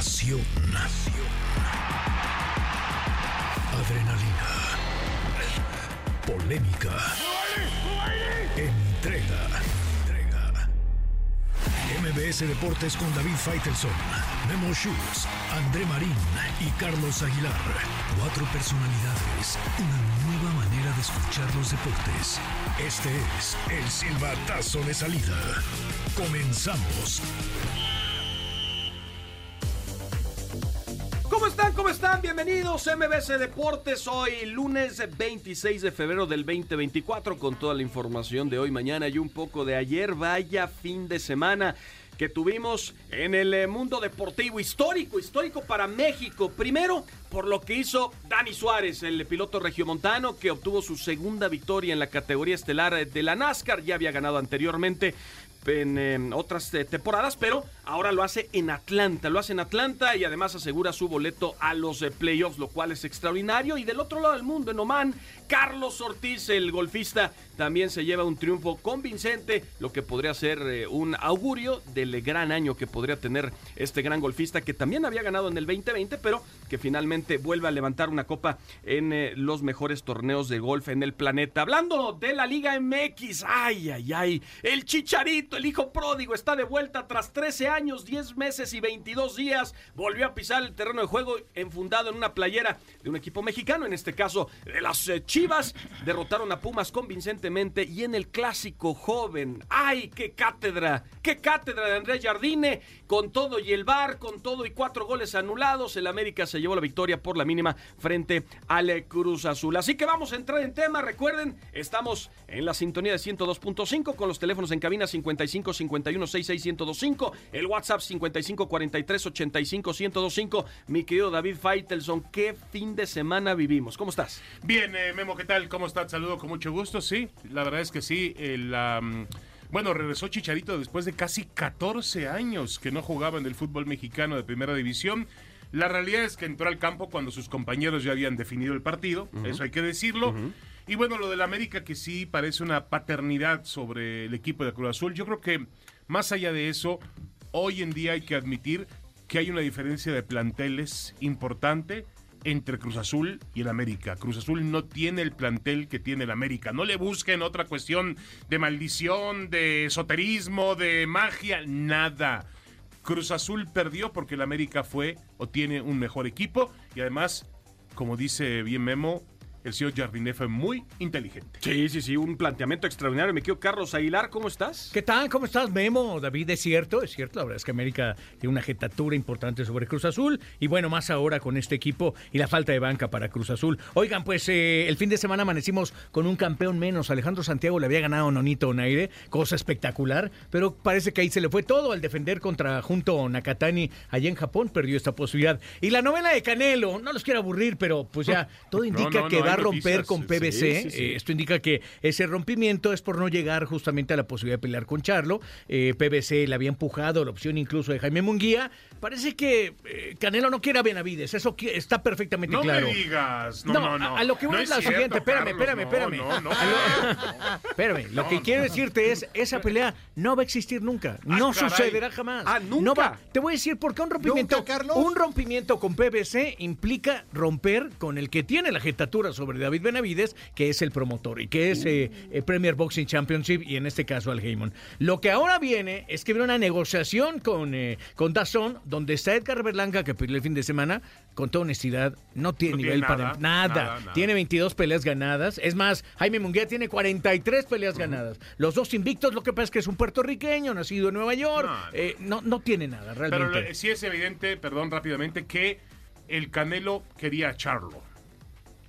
Pasión. Adrenalina. Polémica. Entrega. Entrega. MBS Deportes con David Faitelson, Memo Schutz, André Marín y Carlos Aguilar. Cuatro personalidades, una nueva manera de escuchar los deportes. Este es el silbatazo de salida. Comenzamos. Bienvenidos a MBC Deportes. Hoy lunes 26 de febrero del 2024 con toda la información de hoy, mañana y un poco de ayer. Vaya fin de semana que tuvimos en el eh, mundo deportivo histórico, histórico para México. Primero, por lo que hizo Dani Suárez, el piloto regiomontano que obtuvo su segunda victoria en la categoría estelar de la NASCAR. Ya había ganado anteriormente en eh, otras eh, temporadas, pero ahora lo hace en Atlanta, lo hace en Atlanta y además asegura su boleto a los eh, playoffs, lo cual es extraordinario. Y del otro lado del mundo, en Oman, Carlos Ortiz, el golfista, también se lleva un triunfo convincente, lo que podría ser un augurio del gran año que podría tener este gran golfista que también había ganado en el 2020, pero que finalmente vuelve a levantar una copa en los mejores torneos de golf en el planeta. Hablando de la Liga MX, ay, ay, ay, el chicharito el hijo pródigo, está de vuelta tras 13 años, 10 meses y 22 días. Volvió a pisar el terreno de juego enfundado en una playera de un equipo mexicano, en este caso de las eh, Chivas. Derrotaron a Pumas convincentemente y en el clásico joven. ¡Ay, qué cátedra! ¡Qué cátedra de Andrés Jardine! Con todo y el bar, con todo y cuatro goles anulados, el América se llevó la victoria por la mínima frente al Cruz Azul. Así que vamos a entrar en tema. Recuerden, estamos en la sintonía de 102.5 con los teléfonos en cabina 50 55 51 66 1025, el WhatsApp 55 43 85 1025. Mi querido David Feitelson, ¿qué fin de semana vivimos? ¿Cómo estás? Bien, eh, Memo, ¿qué tal? ¿Cómo estás? Saludo con mucho gusto. Sí, la verdad es que sí. El, bueno, regresó Chicharito después de casi 14 años que no jugaba en el fútbol mexicano de primera división. La realidad es que entró al campo cuando sus compañeros ya habían definido el partido, eso hay que decirlo. Y bueno, lo del América que sí parece una paternidad sobre el equipo de Cruz Azul. Yo creo que más allá de eso, hoy en día hay que admitir que hay una diferencia de planteles importante entre Cruz Azul y el América. Cruz Azul no tiene el plantel que tiene el América. No le busquen otra cuestión de maldición, de esoterismo, de magia, nada. Cruz Azul perdió porque el América fue o tiene un mejor equipo y además, como dice bien Memo, el señor Jardiné fue muy inteligente. Sí, sí, sí, un planteamiento extraordinario. Me quiero Carlos Aguilar, ¿cómo estás? ¿Qué tal? ¿Cómo estás, Memo? David, es cierto, es cierto. La verdad es que América tiene una jetatura importante sobre Cruz Azul. Y bueno, más ahora con este equipo y la falta de banca para Cruz Azul. Oigan, pues eh, el fin de semana amanecimos con un campeón menos. Alejandro Santiago le había ganado a Nonito Onaire, cosa espectacular. Pero parece que ahí se le fue todo al defender contra Junto Nakatani allá en Japón. Perdió esta posibilidad. Y la novela de Canelo, no los quiero aburrir, pero pues ya todo indica que va a romper con PBC. Eh, esto indica que ese rompimiento es por no llegar justamente a la posibilidad de pelear con Charlo. Eh, PBC le había empujado la opción incluso de Jaime Munguía. Parece que eh, Canelo no quiere a Benavides. Eso está perfectamente claro. No me digas. No, no, no. A, lo que voy es la siguiente. Espérame, espérame, espérame. No, no, Espérame. Lo que quiero decirte es: esa pelea no va a existir nunca. Ah, no sucederá jamás. Ah, nunca. Te voy a decir por qué un rompimiento. Un rompimiento con PBC implica romper con el que tiene la jetatura sobre David Benavides, que es el promotor y que es eh, eh, Premier Boxing Championship y en este caso al Heyman. Lo que ahora viene es que viene una negociación con, eh, con Dazón, donde está Edgar Berlanga, que pidió el fin de semana, con toda honestidad, no tiene nivel para nada. Tiene 22 peleas ganadas. Es más, Jaime Munguía tiene 43 peleas ganadas. Los dos invictos, lo que pasa es que es un puertorriqueño, nacido en Nueva York. No, no, tiene nada, realmente. Pero sí es evidente, perdón, rápidamente, que el Canelo quería a Charlo.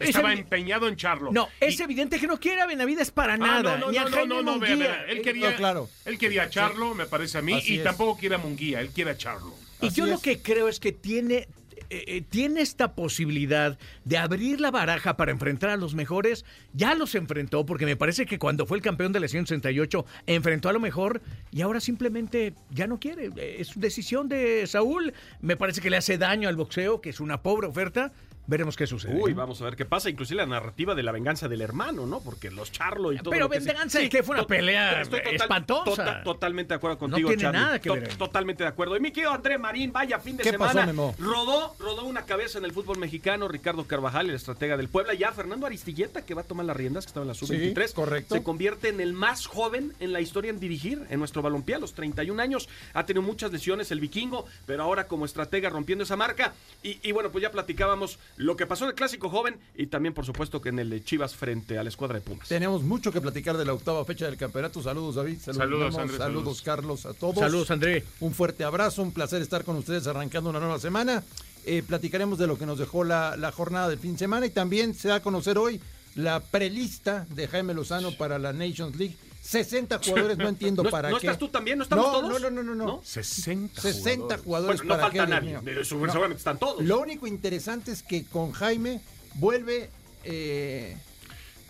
Estaba empeñado en Charlo. No, es evidente que no quiere a Benavides para ah, nada. No, no, ni a no, no, no, Él quería, claro. él quería a Charlo, me parece a mí, y tampoco quiere a Munguía, él quiere a Charlo. Y yo lo que creo es que tiene, eh, eh, tiene esta posibilidad de abrir la baraja para enfrentar a los mejores. Ya los enfrentó, porque me parece que cuando fue el campeón de la 168 enfrentó a lo mejor y ahora simplemente ya no quiere. Es decisión de Saúl. Me parece que le hace daño al boxeo, que es una pobre oferta Veremos qué sucede. Uy, ¿no? vamos a ver qué pasa. Inclusive la narrativa de la venganza del hermano, ¿no? Porque los Charlo y todo. Pero lo que se- venganza, que fue una pelea estoy espantosa. tota- totalmente de acuerdo contigo, tiene Charlie. nada que ver. Totalmente de acuerdo. Y mi querido André Marín, vaya fin de ¿Qué semana. pasó, Memo? Rodó, rodó una cabeza en el fútbol mexicano. Ricardo Carvajal, el estratega del Puebla. Ya Fernando Aristilleta, que va a tomar las riendas, que estaba en la sub-23. Sí, correcto. Se convierte en el más joven en la historia en dirigir en nuestro balompié a los 31 años. Ha tenido muchas lesiones el vikingo, pero ahora como estratega rompiendo esa marca. Y, y bueno, pues ya platicábamos lo que pasó en el clásico joven y también, por supuesto, que en el de Chivas frente a la escuadra de Pumas. Tenemos mucho que platicar de la octava fecha del campeonato. Saludos, David. Saludos, Saludos. Andrés, Saludos, saludos. Carlos, a todos. Saludos, André. Un fuerte abrazo, un placer estar con ustedes arrancando una nueva semana. Eh, platicaremos de lo que nos dejó la, la jornada del fin de semana y también se da a conocer hoy la prelista de Jaime Lozano para la Nations League. 60 jugadores, no entiendo ¿No, para no qué. estás tú también? ¿No estamos no, todos? No, no, no, no, no. ¿No? 60 60 jugadores. jugadores Bueno, no para falta qué, nadie. Eh, Seguramente están todos. Lo único interesante es que con Jaime vuelve eh,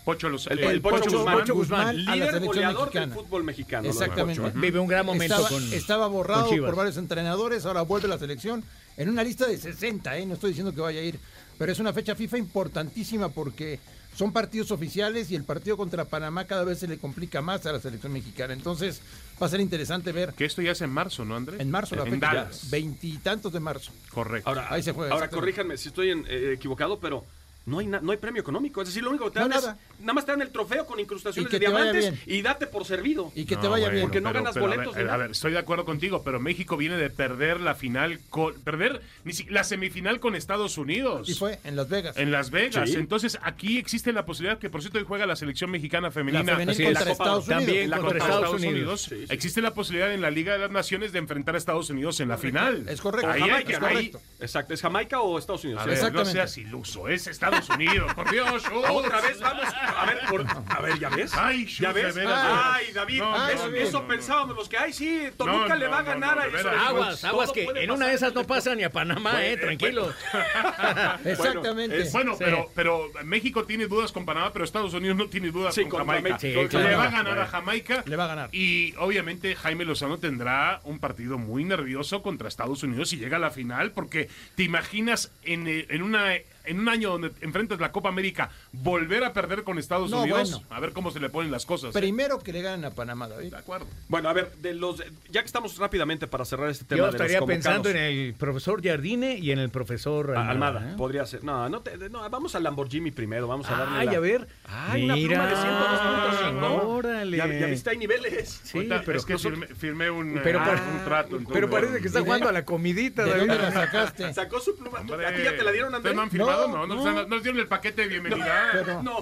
Pocho los El- eh, el Pocho Guzmán. Pocho Guzmán, Líder selección goleador mexicana. del fútbol mexicano. ¿no? Exactamente. Pocho, ¿eh? Vive un gran momento estaba, con estaba borrado con por varios entrenadores, ahora vuelve a la selección en una lista de 60, ¿eh? no estoy diciendo que vaya a ir, pero es una fecha FIFA importantísima porque son partidos oficiales y el partido contra Panamá cada vez se le complica más a la selección mexicana. Entonces va a ser interesante ver Que esto ya es en marzo, ¿no, André? en marzo la fecha, veintitantos de marzo. Correcto. Ahora, Ahí se juega, ahora corríjanme si estoy en- eh, equivocado, pero no hay, na- no hay premio económico. Es decir, lo único que te No, dan es. nada. Nada más te dan el trofeo con incrustaciones de diamantes y date por servido. Y que te vaya bueno, bien. Porque no ganas boletos, ver, ¿verdad? A ver, estoy de acuerdo contigo, pero México viene de perder la final, con, perder ni si- la semifinal con Estados Unidos. Y fue en Las Vegas. En Las Vegas. Sí. Entonces, aquí existe la posibilidad que, por cierto, hoy juega la selección mexicana femenina. La contra. La Copa- Estados Unidos. también en la contra contra Estados Unidos. Sí, sí. Existe la posibilidad en la Liga de las Naciones de enfrentar a Estados Unidos en la final. Es correcto. Ahí, Jamaica. Exacto. ¿Es Jamaica o Estados Unidos? A ¿Sí? ver, no seas iluso, es Estados Unidos, por Dios. Otra vez vamos. A ver, por- a ver, ¿ya ves? Ay, ¿Ya ves? Ay, David, No, eso, no, eso no, no. pensábamos los que, ay, sí, Toluca No, le va a ganar no, a eso. Aguas, aguas que en una de esas no pasa ni a Panamá, eh, tranquilos. Exactamente. es- Bueno, Sí. pero, pero México tiene dudas con Panamá, pero Estados Unidos no tiene dudas Sí, con con Jamaica. Le claro. va a ganar Bueno. a Jamaica. Le va a ganar. Y obviamente Jaime Lozano tendrá un partido muy nervioso contra Estados Unidos si llega a la final, porque te imaginas en, eh, en una en un año donde enfrentas la Copa América volver a perder con Estados No, Unidos, bueno. a ver cómo se le ponen las cosas. ¿eh? Primero que le ganen a Panamá, David. De acuerdo. Bueno, a ver, de los, ya que estamos rápidamente para cerrar este tema Yo de los estaría convocados. pensando en el profesor Jardine y en el profesor Ah, Almada. Almada, ¿eh? podría ser. No, no, te- no, vamos al Lamborghini primero, vamos a darle Ay, la- a ver. Ay, una pluma de 102.5. Órale. Ya, ya viste, hay niveles. Sí, pero es que nosotros- firmé, firmé un, Pero eh, pare- un trato. entonces, Pero parece que está ¿De- jugando a la comidita, ¿De David. dónde la sacaste? Sacó su pluma. Hombre, ¿A ti ya te la dieron, Andrés? ¿Ustedes no No, No, no, no. les han- no les dieron el paquete de bienvenida. Pero No.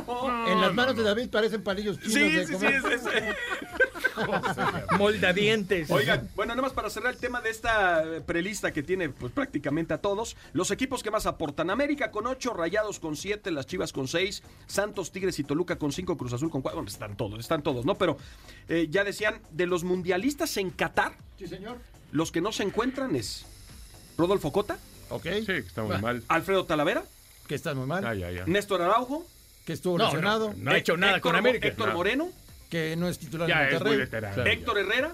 en las no, manos no. de David parecen palillos chinos. Sí, de sí, sí. comer. es- es- Moldadientes. Oigan, bueno, nada más para cerrar el tema de esta eh, prelista que tiene pues prácticamente a todos. Los equipos que más aportan. América con 8, Rayados con 7, las Chivas con 6, Santos, Tigres y Toluca con 5, Cruz Azul con 4. Bueno, están todos, están todos, ¿no? Pero eh, ya decían, de los mundialistas en Qatar, Sí, señor. los que no se encuentran es Rodolfo Cota, Ok. Sí, está muy mal. Alfredo Talavera, Que estás muy mal. Ya, ya, ya. Néstor Araujo, Que estuvo No, lesionado. no, no ha hecho nada Héctor con América. Héctor No. Moreno, Que no es titular Ya en es muy Monterrey. veterano. Claro. Héctor Herrera,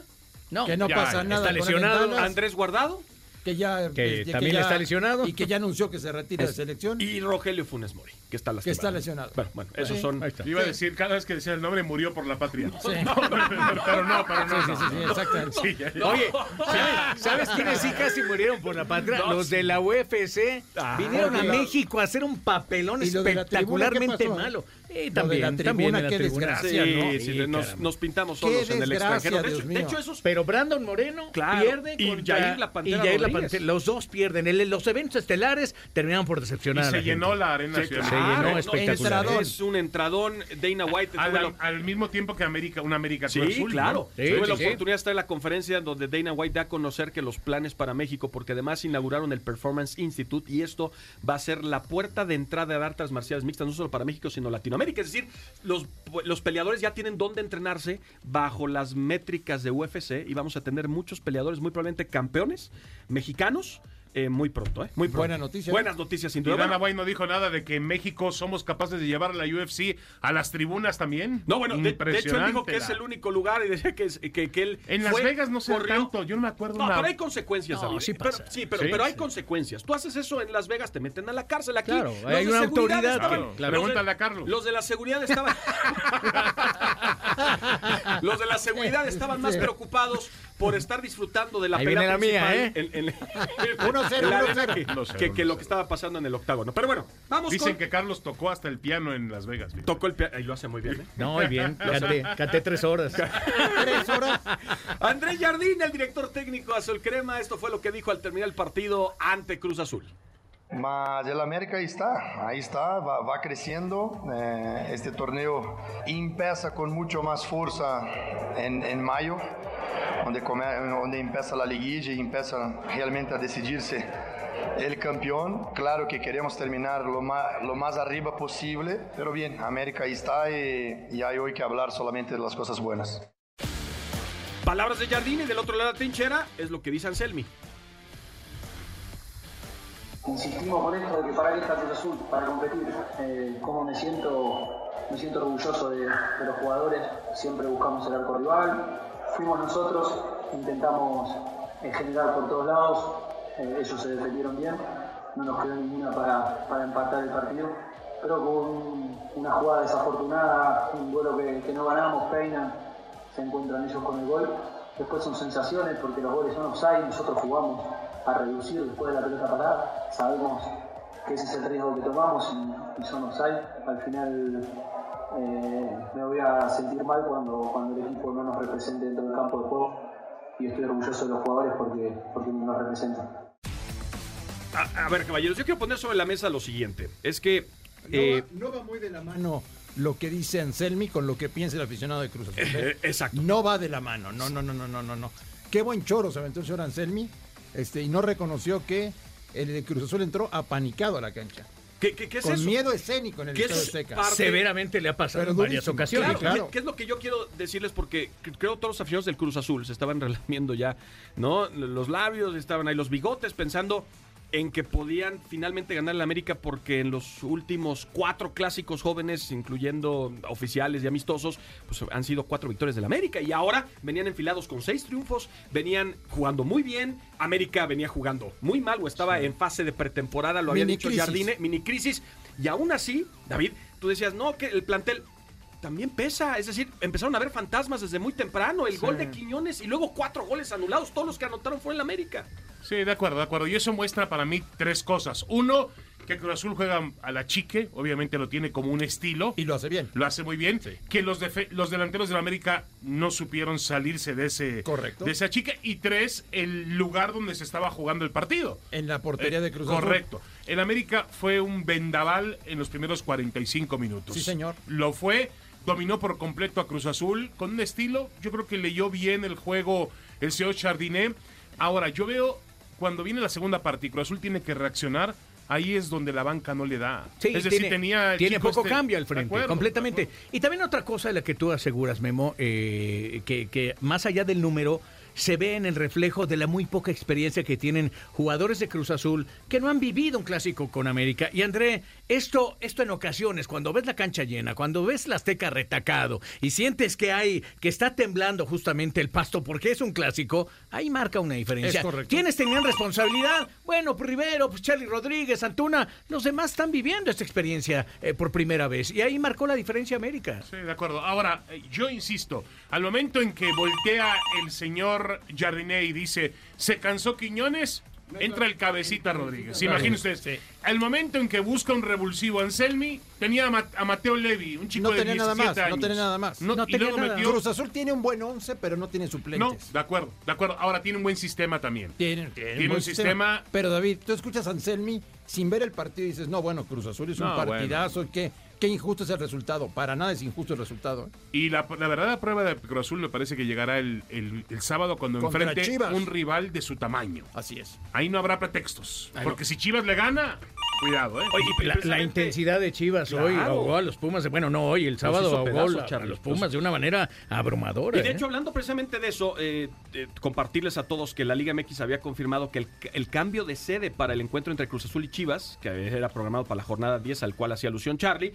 No, Que no Ya, pasa está nada. en lesionado. Andrés Guardado Que ya. Que que también ya- está lesionado. Y que ya anunció que se retira de selección. y Rogelio Funes Mori, que está lastimado. Que está lesionado. Bueno, bueno, esos Sí. son... Ahí está. Iba a decir, cada vez que decía el nombre, murió por la patria. Sí. pero no, pero no. Sí, sí, sí, sí, exactamente. Sí, ya, ya. Oye, ¿sabes, sabes quiénes sí casi murieron por la patria? Los de la UFC vinieron a México a hacer un papelón ¿Y lo de la tribuna qué espectacularmente malo. De también, la tribuna, también en la qué tribuna. desgracia, Sí, ¿no? sí, Sí, nos, pintamos solos en el extranjero. De hecho, de hecho, esos Pero Brandon Moreno Claro, pierde y contra- Jair La Pantera y Jair La Rodríguez. Pantera. Los dos pierden. El- los eventos estelares terminaron por Y decepcionar. a se la llenó gente. la arena Sí, nacional. Se llenó Claro, espectacular. Es un entradón. Dana White Al, mismo tiempo que América, una América Cruz Sí, Azul, claro. ¿no? Sí, Tuve sí, la sí. oportunidad de estar en la conferencia donde Dana White da a conocer que los planes para México, porque además inauguraron el Performance Institute y esto va a ser la puerta de entrada de artes marciales mixtas, no solo para México, sino Latinoamérica. Es decir, los, los peleadores ya tienen dónde entrenarse bajo las métricas de UFC y vamos a tener muchos peleadores, muy probablemente campeones mexicanos. Eh, muy pronto, ¿eh? Muy pronto. Buena noticia. Buenas noticias, sin Y duda. Dana White no dijo nada de que en México somos capaces de llevar a la UFC a las tribunas también. no, bueno, de, de hecho él dijo que es el único lugar y decía que, es- que, que él En Las Vegas no se corrió. tanto, yo no me acuerdo No, una- pero hay consecuencias, No, David. sí Pero- pasa. sí, pero, Sí, pero hay sí. consecuencias. Tú haces eso en Las Vegas, te meten a la cárcel. Aquí Claro, los hay de una seguridad autoridad estaban- claro. de- Pregúntale a Carlos. Los de la seguridad estaban... los de la seguridad estaban más preocupados por estar disfrutando de la Ahí pelea viene la mía, principal ¿eh? en- en- 1-0, en la arena 1-0. que- 1-0, que, que lo 1-0. que estaba pasando en el octágono. Pero bueno, vamos Dicen con... que Carlos tocó hasta el piano en Las Vegas. fíjate. Tocó el piano. Y lo hace muy bien, ¿eh? No, muy bien. Canté, canté tres horas. Tres horas. Andrés Jardín, el director técnico de Azul Crema, esto fue lo que dijo al terminar el partido ante Cruz Azul. Mas el América ahí está, ahí está, va, va creciendo. Eh, este torneo empieza con mucho más fuerza en, en mayo, donde, donde empieza la liguilla y empieza realmente a decidirse el campeón. Claro que queremos terminar lo más, lo más arriba posible, pero bien, América ahí está y, y hay hoy que hablar solamente de las cosas buenas. Palabras de Jardín y del otro lado de la trinchera es lo que dice Anselmi. insistimos con esto de que para qué está Cruz Azul, para competir. Eh, cómo me siento, me siento orgulloso de, de los jugadores, siempre buscamos el arco rival, fuimos nosotros, intentamos eh, generar por todos lados, eh, ellos se defendieron bien, no nos quedó ninguna para, para empatar el partido, pero con una jugada desafortunada, un duelo que, no ganamos, peinan, se encuentran ellos con el gol. Después son sensaciones porque los goles son offside, nosotros jugamos a reducir después de la pelota parada. Sabemos que ese es el riesgo que tomamos y, y son offside. Al final eh, me voy a sentir mal cuando, cuando el equipo no nos represente dentro del campo de juego y estoy orgulloso de los jugadores porque, porque nos representan. A, a ver, caballeros, yo quiero poner sobre la mesa lo siguiente. Es que... No, eh, va, no va muy de la mano lo que dice Anselmi con lo que piensa el aficionado de Cruz Azul. ¿eh? eh, exacto. No va de la mano, no, no, no, no, no, no, no. Qué buen choro se aventó el señor Anselmi, este, y no reconoció que el de Cruz Azul entró apanicado a la cancha. ¿Qué, qué- qué es con eso? miedo escénico en el ¿Qué Estadio es Azteca. parte- Severamente le ha pasado Pero en varias durísimo. ocasiones. Claro, claro. ¿qué- ¿qué es lo que yo quiero decirles? Porque creo que todos los aficionados del Cruz Azul se estaban relamiendo ya, ¿no? Los labios, estaban ahí los bigotes, pensando en que podían finalmente ganar el América porque en los últimos cuatro clásicos jóvenes, incluyendo oficiales y amistosos, pues han sido cuatro victorias del América. Y ahora venían enfilados con seis triunfos, venían jugando muy bien, América venía jugando muy mal o estaba en fase de pretemporada, lo había dicho crisis. Jardine, mini crisis. Y aún así, David, tú decías, no, que el plantel también pesa. Es decir, empezaron a ver fantasmas desde muy temprano. El gol de Quiñones y luego cuatro goles anulados. Todos los que anotaron fueron en la América. Sí, de acuerdo, de acuerdo. Y eso muestra para mí tres cosas. Uno, que Cruz Azul juega a la chique, obviamente lo tiene como un estilo. Y lo hace bien. Lo hace muy bien. Que los, defe- los delanteros de la América no supieron salirse de ese Correcto. de esa chica. Y tres, el lugar donde se estaba jugando el partido. En la portería de Cruz Azul. Correcto. El América fue un vendaval en los primeros 45 minutos. Sí, señor. Lo fue, dominó por completo a Cruz Azul con un estilo. Yo creo que leyó bien el juego el señor Chardiné. Ahora, yo veo cuando viene la segunda parte y Cruz Azul tiene que reaccionar. Ahí es donde la banca no le da. Sí, es decir, tiene, tenía el tiene poco este- cambio al frente, acuerdo, completamente. Y también otra cosa de la que tú aseguras, Memo, eh, que, que más allá del número, se ve en el reflejo de la muy poca experiencia que tienen jugadores de Cruz Azul que no han vivido un clásico con América. Y André, esto, esto en ocasiones, cuando ves la cancha llena, cuando ves la Azteca retacado y sientes que hay, que está temblando justamente el pasto porque es un clásico, ahí marca una diferencia. Es correcto. ¿Quiénes tenían responsabilidad? Bueno, pues Rivero, pues Charlie Rodríguez, Antuna, los demás están viviendo esta experiencia eh, por primera vez. Y ahí marcó la diferencia América. Sí, de acuerdo. Ahora, eh, yo insisto, al momento en que voltea el señor Jardiné y dice, se cansó Quiñones, entra el cabecita Rodríguez. Imagínense ustedes. Al momento en que busca un revulsivo Anselmi, tenía a, Ma- a Mateo Levi, un chico No de tenía nada 17 más, no tenía nada más. No, No tenía nada. metió... Cruz Azul tiene un buen once, pero no tiene No, suplentes. de acuerdo, de acuerdo. Ahora tiene un buen sistema también. Tiene, tiene Tiene buen un sistema- Pero David, tú escuchas a Anselmi sin ver el partido y dices, no, bueno, Cruz Azul es un No, partidazo, qué, qué injusto es el resultado. Para nada es injusto el resultado. ¿eh? Y la, la verdadera prueba de Cruz Azul me parece que llegará el, el- el sábado cuando Contra enfrente Chivas. un rival de su tamaño. Así es. Ahí no habrá pretextos. Ahí porque no. si Chivas le gana, Cuidado, ¿eh? Oye, y La, la intensidad de Chivas hoy ahogó a los Pumas. Bueno, no hoy, el sábado ahogó pedazos, a Charlie. los Pumas de una manera abrumadora. Y de ¿eh? hecho, hablando precisamente de eso, eh, eh, compartirles a todos que la Liga MX había confirmado que el, el cambio de sede para el encuentro entre Cruz Azul y Chivas, que era programado para la jornada 10 al cual hacía alusión Charlie,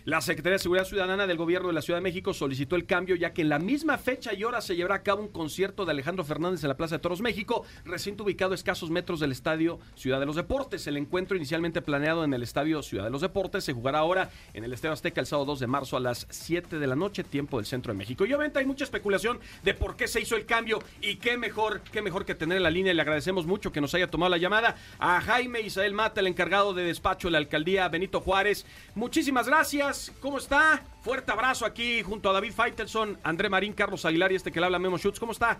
la Secretaría de Seguridad Ciudadana del Gobierno de la Ciudad de México solicitó el cambio ya que en la misma fecha y hora se llevará a cabo un concierto de Alejandro Fernández en la Plaza de Toros México, recinto ubicado a escasos metros del Estadio Ciudad de los Deportes. El encuentro inicialmente planeado en el Estadio Ciudad de los Deportes se jugará ahora en el Estadio Azteca el sábado 2 de marzo a las 7 de la noche, tiempo del centro de México. Y obviamente hay mucha especulación de por qué se hizo el cambio y qué mejor, qué mejor que tener en la línea. Le agradecemos mucho que nos haya tomado la llamada a Jaime Isael Mata, el encargado de despacho de la alcaldía Benito Juárez. Muchísimas gracias. ¿Cómo está? Fuerte abrazo aquí junto a David Faitelson, André Marín, Carlos Aguilar y este que le habla Memo Schutz. ¿Cómo está?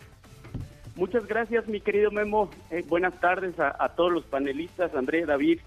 Muchas gracias, mi querido Memo. Eh, buenas tardes a, a todos los panelistas, André, David,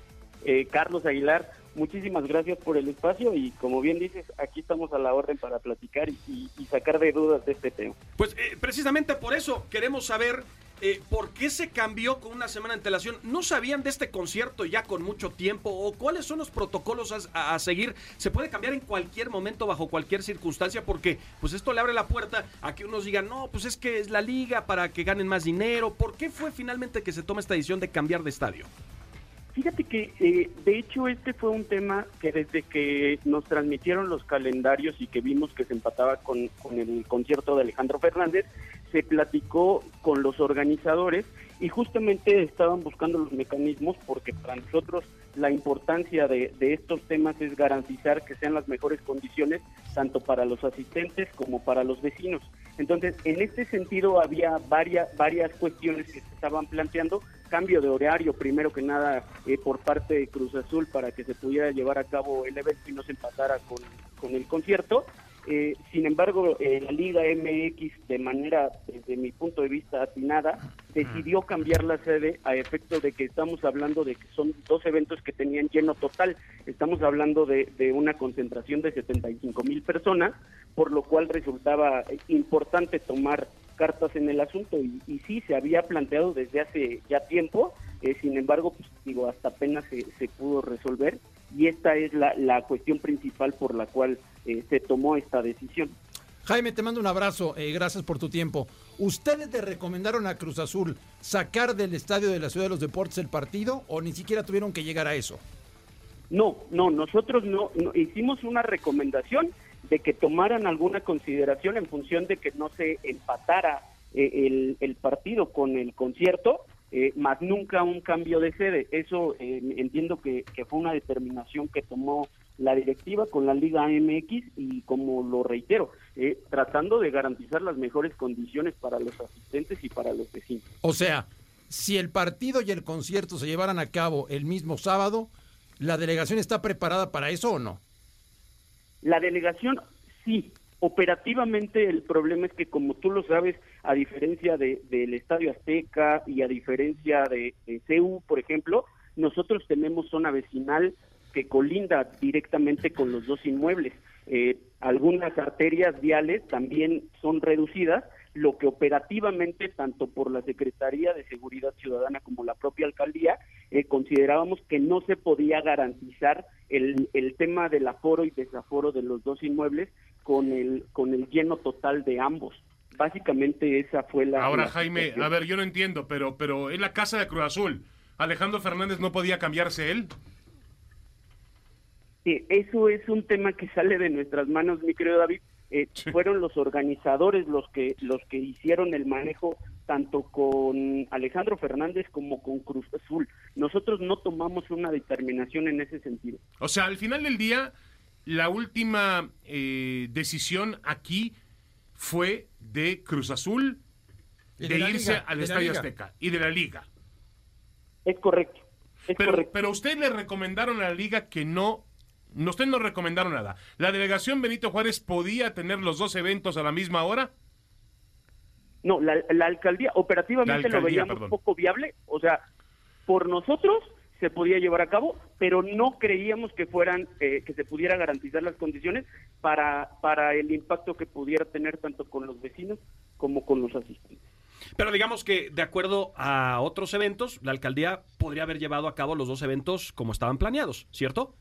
eh, Carlos Aguilar. Muchísimas gracias por el espacio y como bien dices, aquí estamos a la orden para platicar y sacar de dudas de este tema. Pues eh, precisamente por eso queremos saber eh, por qué se cambió con una semana de antelación. ¿No sabían de este concierto ya con mucho tiempo? ¿O cuáles son los protocolos a, a- seguir? ¿Se puede cambiar en cualquier momento, bajo cualquier circunstancia? Porque pues esto le abre la puerta a que unos digan, no, pues es que es la liga para que ganen más dinero. ¿Por qué fue finalmente que se toma esta decisión de cambiar de estadio? Fíjate que, eh, de hecho, este fue un tema que desde que nos transmitieron los calendarios y que vimos que se empataba con, con el concierto de Alejandro Fernández, se platicó con los organizadores y justamente estaban buscando los mecanismos porque para nosotros la importancia de, estos temas es garantizar que sean las mejores condiciones tanto para los asistentes como para los vecinos. Entonces, en este sentido había varias, varias cuestiones que se estaban planteando, cambio de horario, primero que nada, eh, por parte de Cruz Azul para que se pudiera llevar a cabo el evento y no se empatara con, con el concierto. Eh, sin embargo, eh, la Liga MX, de manera, desde mi punto de vista, atinada, decidió cambiar la sede a efecto de que estamos hablando de que son dos eventos que tenían lleno total. Estamos hablando de, de una concentración de 75 mil personas, por lo cual resultaba eh, importante tomar cartas en el asunto. Y, y sí se había planteado desde hace ya tiempo, eh, sin embargo, pues digo, hasta apenas se, se pudo resolver y esta es la, la cuestión principal por la cual eh, se tomó esta decisión. Jaime, te mando un abrazo, eh, gracias por tu tiempo. ¿Ustedes le recomendaron a Cruz Azul sacar del estadio de la Ciudad de los Deportes el partido o ni siquiera tuvieron que llegar a eso? No, no, nosotros no, no- hicimos una recomendación de que tomaran alguna consideración en función de que no se empatara eh, el, el partido con el concierto, eh, más nunca un cambio de sede. Eso eh, entiendo que, que fue una determinación que tomó la directiva con la Liga MX y como lo reitero, eh, tratando de garantizar las mejores condiciones para los asistentes y para los vecinos. O sea, si el partido y el concierto se llevaran a cabo el mismo sábado, ¿la delegación está preparada para eso o no? La delegación, sí. Operativamente el problema es que, como tú lo sabes, a diferencia de- del Estadio Azteca y a diferencia de, CEU, por ejemplo, nosotros tenemos zona vecinal que colinda directamente con los dos inmuebles. Eh, algunas arterias viales también son reducidas, lo que operativamente, tanto por la Secretaría de Seguridad Ciudadana como la propia alcaldía, eh, considerábamos que no se podía garantizar el, el tema del aforo y desaforo de los dos inmuebles con el, con el lleno total de ambos. Básicamente esa fue la... Ahora, la Jaime, situación. a ver, yo no entiendo, pero, pero en la casa de Cruz Azul, Alejandro Fernández no podía cambiarse él. Sí, eso es un tema que sale de nuestras manos, mi querido David. Eh, fueron los organizadores los que los que hicieron el manejo tanto con Alejandro Fernández como con Cruz Azul. Nosotros no tomamos una determinación en ese sentido. O sea, al final del día, la última eh, decisión aquí fue de Cruz Azul de, irse Liga, al de Estadio. Azteca y de la Liga. Es correcto. Es Pero, correcto. pero usted le recomendaron a la Liga que no. no usted no recomendaron nada. ¿La delegación Benito Juárez podía tener los dos eventos a la misma hora? No, la, la alcaldía, operativamente La alcaldía, lo veíamos perdón. poco viable, o sea, por nosotros se podía llevar a cabo, pero no creíamos que fueran, eh, que se pudiera garantizar las condiciones para, para el impacto que pudiera tener tanto con los vecinos como con los asistentes. Pero digamos que de acuerdo a otros eventos, la alcaldía podría haber llevado a cabo los dos eventos como estaban planeados, ¿cierto?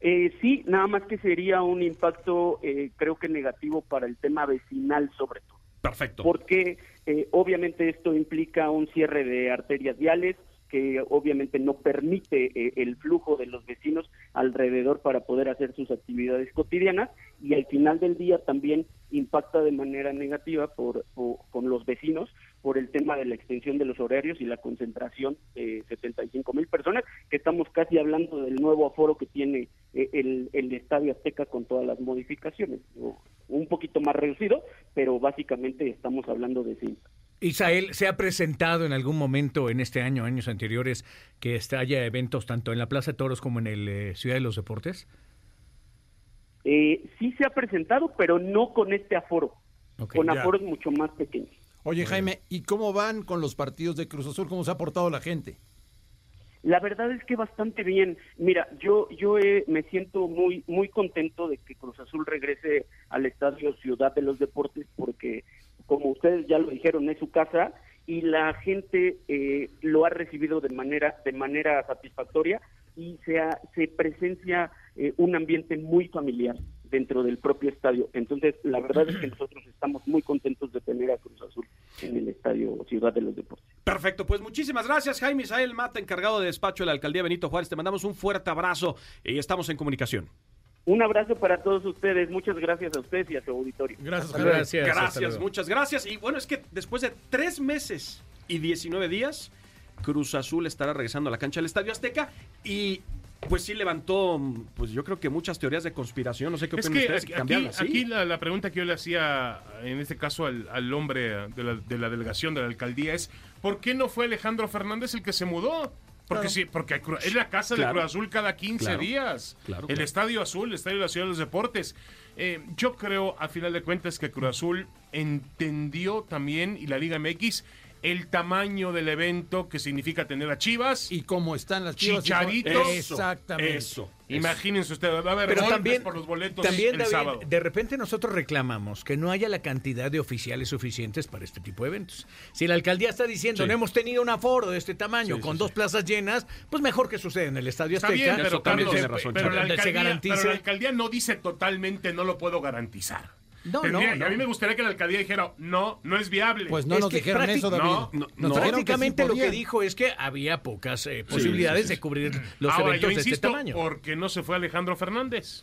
Eh, sí, nada más que sería un impacto, eh, creo que negativo para el tema vecinal sobre todo. Perfecto. Porque eh, obviamente esto implica un cierre de arterias viales, que obviamente no permite eh, el flujo de los vecinos alrededor para poder hacer sus actividades cotidianas y al final del día también impacta de manera negativa por, con los vecinos por el tema de la extensión de los horarios y la concentración de eh, 75 mil personas, que estamos casi hablando del nuevo aforo que tiene eh, el, el Estadio Azteca con todas las modificaciones, un poquito más reducido, pero básicamente estamos hablando de 5. Israel, ¿se ha presentado en algún momento en este año, años anteriores, que este, haya eventos tanto en la Plaza de Toros como en el eh, Ciudad de los Deportes? Eh, sí se ha presentado, pero no con este aforo, con ya. aforos mucho más pequeños. Oye Jaime, ¿y cómo van con los partidos de Cruz Azul? ¿Cómo se ha portado la gente? La verdad es que bastante bien. Mira, yo yo eh, me siento muy muy contento de que Cruz Azul regrese al Estadio Ciudad de los Deportes porque como ustedes ya lo dijeron, es su casa y la gente eh, lo ha recibido de manera de manera satisfactoria y se ha- se presencia eh, un ambiente muy familiar dentro del propio estadio. Entonces, la verdad es que nosotros estamos muy contentos de tener a Cruz Azul en el Estadio Ciudad de los Deportes. Perfecto, pues muchísimas gracias, Jaime Isael Mata, encargado de despacho de la alcaldía Benito Juárez. Te mandamos un fuerte abrazo y estamos en comunicación. Un abrazo para todos ustedes. Muchas gracias a ustedes y a su auditorio. Gracias. Gracias. Gracias, muchas gracias. Y bueno, es que después de tres meses y 19 días, Cruz Azul estará regresando a la cancha del Estadio Azteca y pues sí levantó, pues yo creo que muchas teorías de conspiración. No sé qué Es opinan que ustedes. aquí, que cambiaron aquí, la, la pregunta que yo le hacía, en este caso al, al hombre de la, de la delegación de la alcaldía, es ¿por qué no fue Alejandro Fernández el que se mudó? Porque sí, porque es la casa Claro. de Cruz Azul cada 15 Claro. días. Claro, el. Estadio Azul, el Estadio de la Ciudad de los Deportes. Eh, yo creo, a final de cuentas, que Cruz Azul entendió también, y la Liga MX, el tamaño del evento que significa tener a Chivas. ¿Y cómo están las chivas? Chicharitos. Exactamente. Eso. Imagínense ustedes, va a haber Pero también, por los boletos también el David, sábado. de repente nosotros reclamamos que no haya la cantidad de oficiales suficientes para este tipo de eventos. Si la alcaldía está diciendo Sí. no hemos tenido un aforo de este tamaño Sí, con sí, dos sí. plazas llenas, pues mejor que suceda en el Estadio Está Azteca. bien, pero, Eso también Carlos, tiene razón, pero la, se pero la alcaldía no dice totalmente no lo puedo garantizar. No, Tendría- no, no. A mí me gustaría que la alcaldía dijera, no, no es viable. Pues no Es nos que dijeron eso, David. No, no, no. dijeron que sí Prácticamente lo que dijo es que había pocas eh, posibilidades sí, sí. de cubrir los Ahora, eventos yo de este insisto, tamaño. ¿por qué no se fue Alejandro Fernández?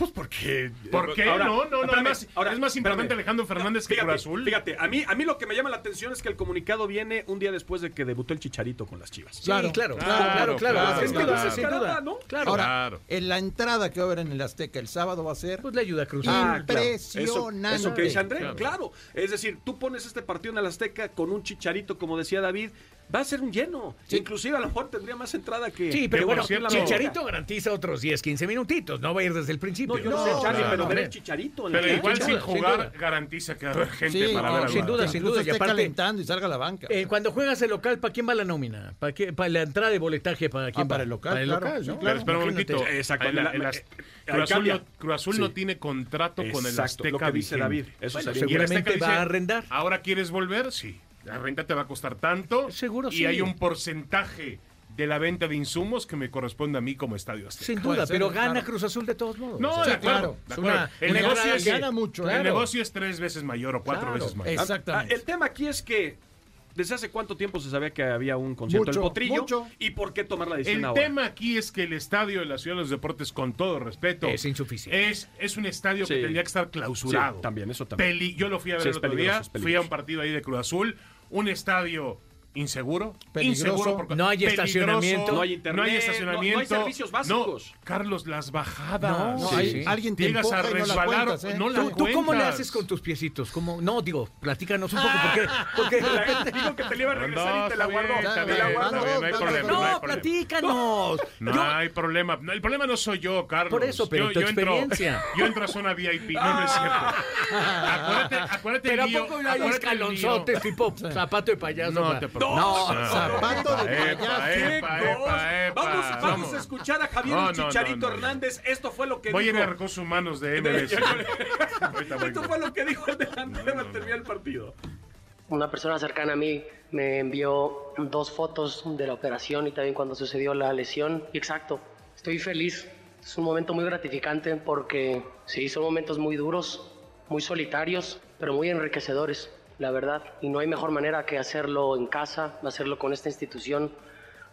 Pues porque. ¿Por qué? Ahora, no, no, no. espérame, es más, ahora, es más importante espérame. Alejandro Fernández que Fíjate, Cruz Azul. Fíjate, a mí, a mí lo que me llama la atención es que el comunicado viene un día después de que debutó el Chicharito con las Chivas. Sí, Claro, claro, claro, claro, claro, claro. claro, sin claro. duda, sin duda. ¿no? Claro. Ahora, Claro. en la entrada que va a haber en el Azteca el sábado va a ser pues le ayuda a Cruz Ah, Azul. claro. Impresionante. Eso, eso que dice André, Claro. claro. Es decir, tú pones este partido en el Azteca con un chicharito, como decía David, va a ser un lleno. Inclusive a lo mejor tendría más entrada que. Sí, Que pero bueno, cierto- Chicharito garantiza otros 10, 15 minutitos. No va a ir desde el principio. No, yo no, sé, Charlie, no, pero ver no. el chicharito en Pero igual sin sin duda, sin jugar garantiza que va a haber gente Sí, para no, ver sin duda, sin duda. Y esté aparte, calentando y salga a la banca. eh, cuando juegas el local, ¿para quién va la nómina? ¿Para, qué, para la entrada de boletaje? ¿Para quién Ah, para va? el local, Para el claro, local, sí, ¿no? Pero espera un momentito. Exacto, En la- la- en las- eh, Cruz Azul, no, Cruz Azul Sí. no tiene contrato con el Exacto, Azteca lo que dice vigente. David. Eso Seguramente va a arrendar. ¿Ahora quieres volver? Sí. La renta te va a costar tanto. Seguro y sí. hay un porcentaje de la venta de insumos que me corresponde a mí como Estadio Azteca. Sin duda, ser, pero claro. gana Cruz Azul de todos modos. No, O sea, de acuerdo, claro. de Es acuerdo. una- el, negocio es, gana mucho, el claro. negocio es tres veces mayor o cuatro Claro. veces mayor. Exactamente. Ah, el tema aquí es que desde hace cuánto tiempo se sabía que había un concierto Mucho, del Potrillo mucho. y por qué tomar la decisión El ahora. tema aquí es que el estadio de la Ciudad de los Deportes, con todo respeto, Es insuficiente. Es, es un estadio Sí. que tendría que estar clausurado. Sí, también, eso también. Peli- yo lo fui a ver Sí, el es otro día, fui a un partido ahí de Cruz Azul, un estadio inseguro, Peligroso. inseguro porque- No hay estacionamiento. No hay internet, no hay no- estacionamiento, no hay servicios básicos. No, Carlos, las bajadas. No, Sí, hay- sí. alguien te Llegas a y no la resbalar, cuentas, ¿eh? no la ¿Tú, tú cómo le haces con tus piecitos? ¿Cómo? No, digo, platícanos un poco, porque, porque de repente... Dijo que te la iba a regresar No, y te la Te la bien, no hay No, problema. no, no No, platícanos. No Yo- hay problema. No, el problema no soy yo, Carlos. Por eso, pero tu entro- experiencia. yo entro a zona VIP. No, no es cierto. Acuérdate, acuérdate pero ¿a poco hay escalonzotes tipo zapato de payaso? No te preocupes. No, zapato de payaso. Vamos, vamos a escuchar a Javier No, no, no, Chicharito no, no. Hernández. Esto fue lo que Voy a ir dijo. a recursos humanos de voy. Esto fue lo que dijo el delantero al terminar el partido. una persona cercana a mí me envió dos fotos de la operación y también cuando sucedió la lesión. Y exacto, estoy feliz. Es un momento muy gratificante porque sí, son momentos muy duros, muy solitarios, pero muy enriquecedores, la verdad. Y no hay mejor manera que hacerlo en casa, hacerlo con esta institución,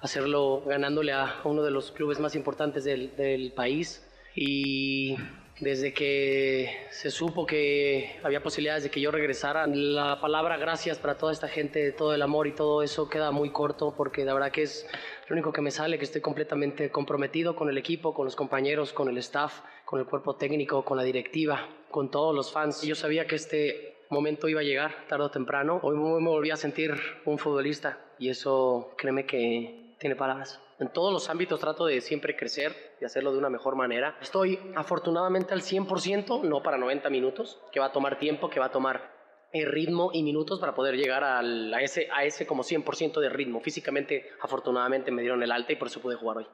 hacerlo ganándole a uno de los clubes más importantes del, del país. Y desde que se supo que había posibilidades de que yo regresara, la palabra gracias para toda esta gente, todo el amor y todo eso queda muy corto porque la verdad que es lo único que me sale, que estoy completamente comprometido con el equipo, con los compañeros, con el staff, con el cuerpo técnico, con la directiva, con todos los fans. Yo sabía que este momento iba a llegar tarde o temprano. Hoy me volví a sentir un futbolista y eso créeme que tiene palabras. En todos los ámbitos trato de siempre crecer y hacerlo de una mejor manera. Estoy afortunadamente al 100%, no para 90 minutos, que va a tomar tiempo, que va a tomar el eh, ritmo y minutos para poder llegar al, a, ese, a ese como 100% de ritmo. Físicamente, afortunadamente, me dieron el alta y por eso pude jugar hoy.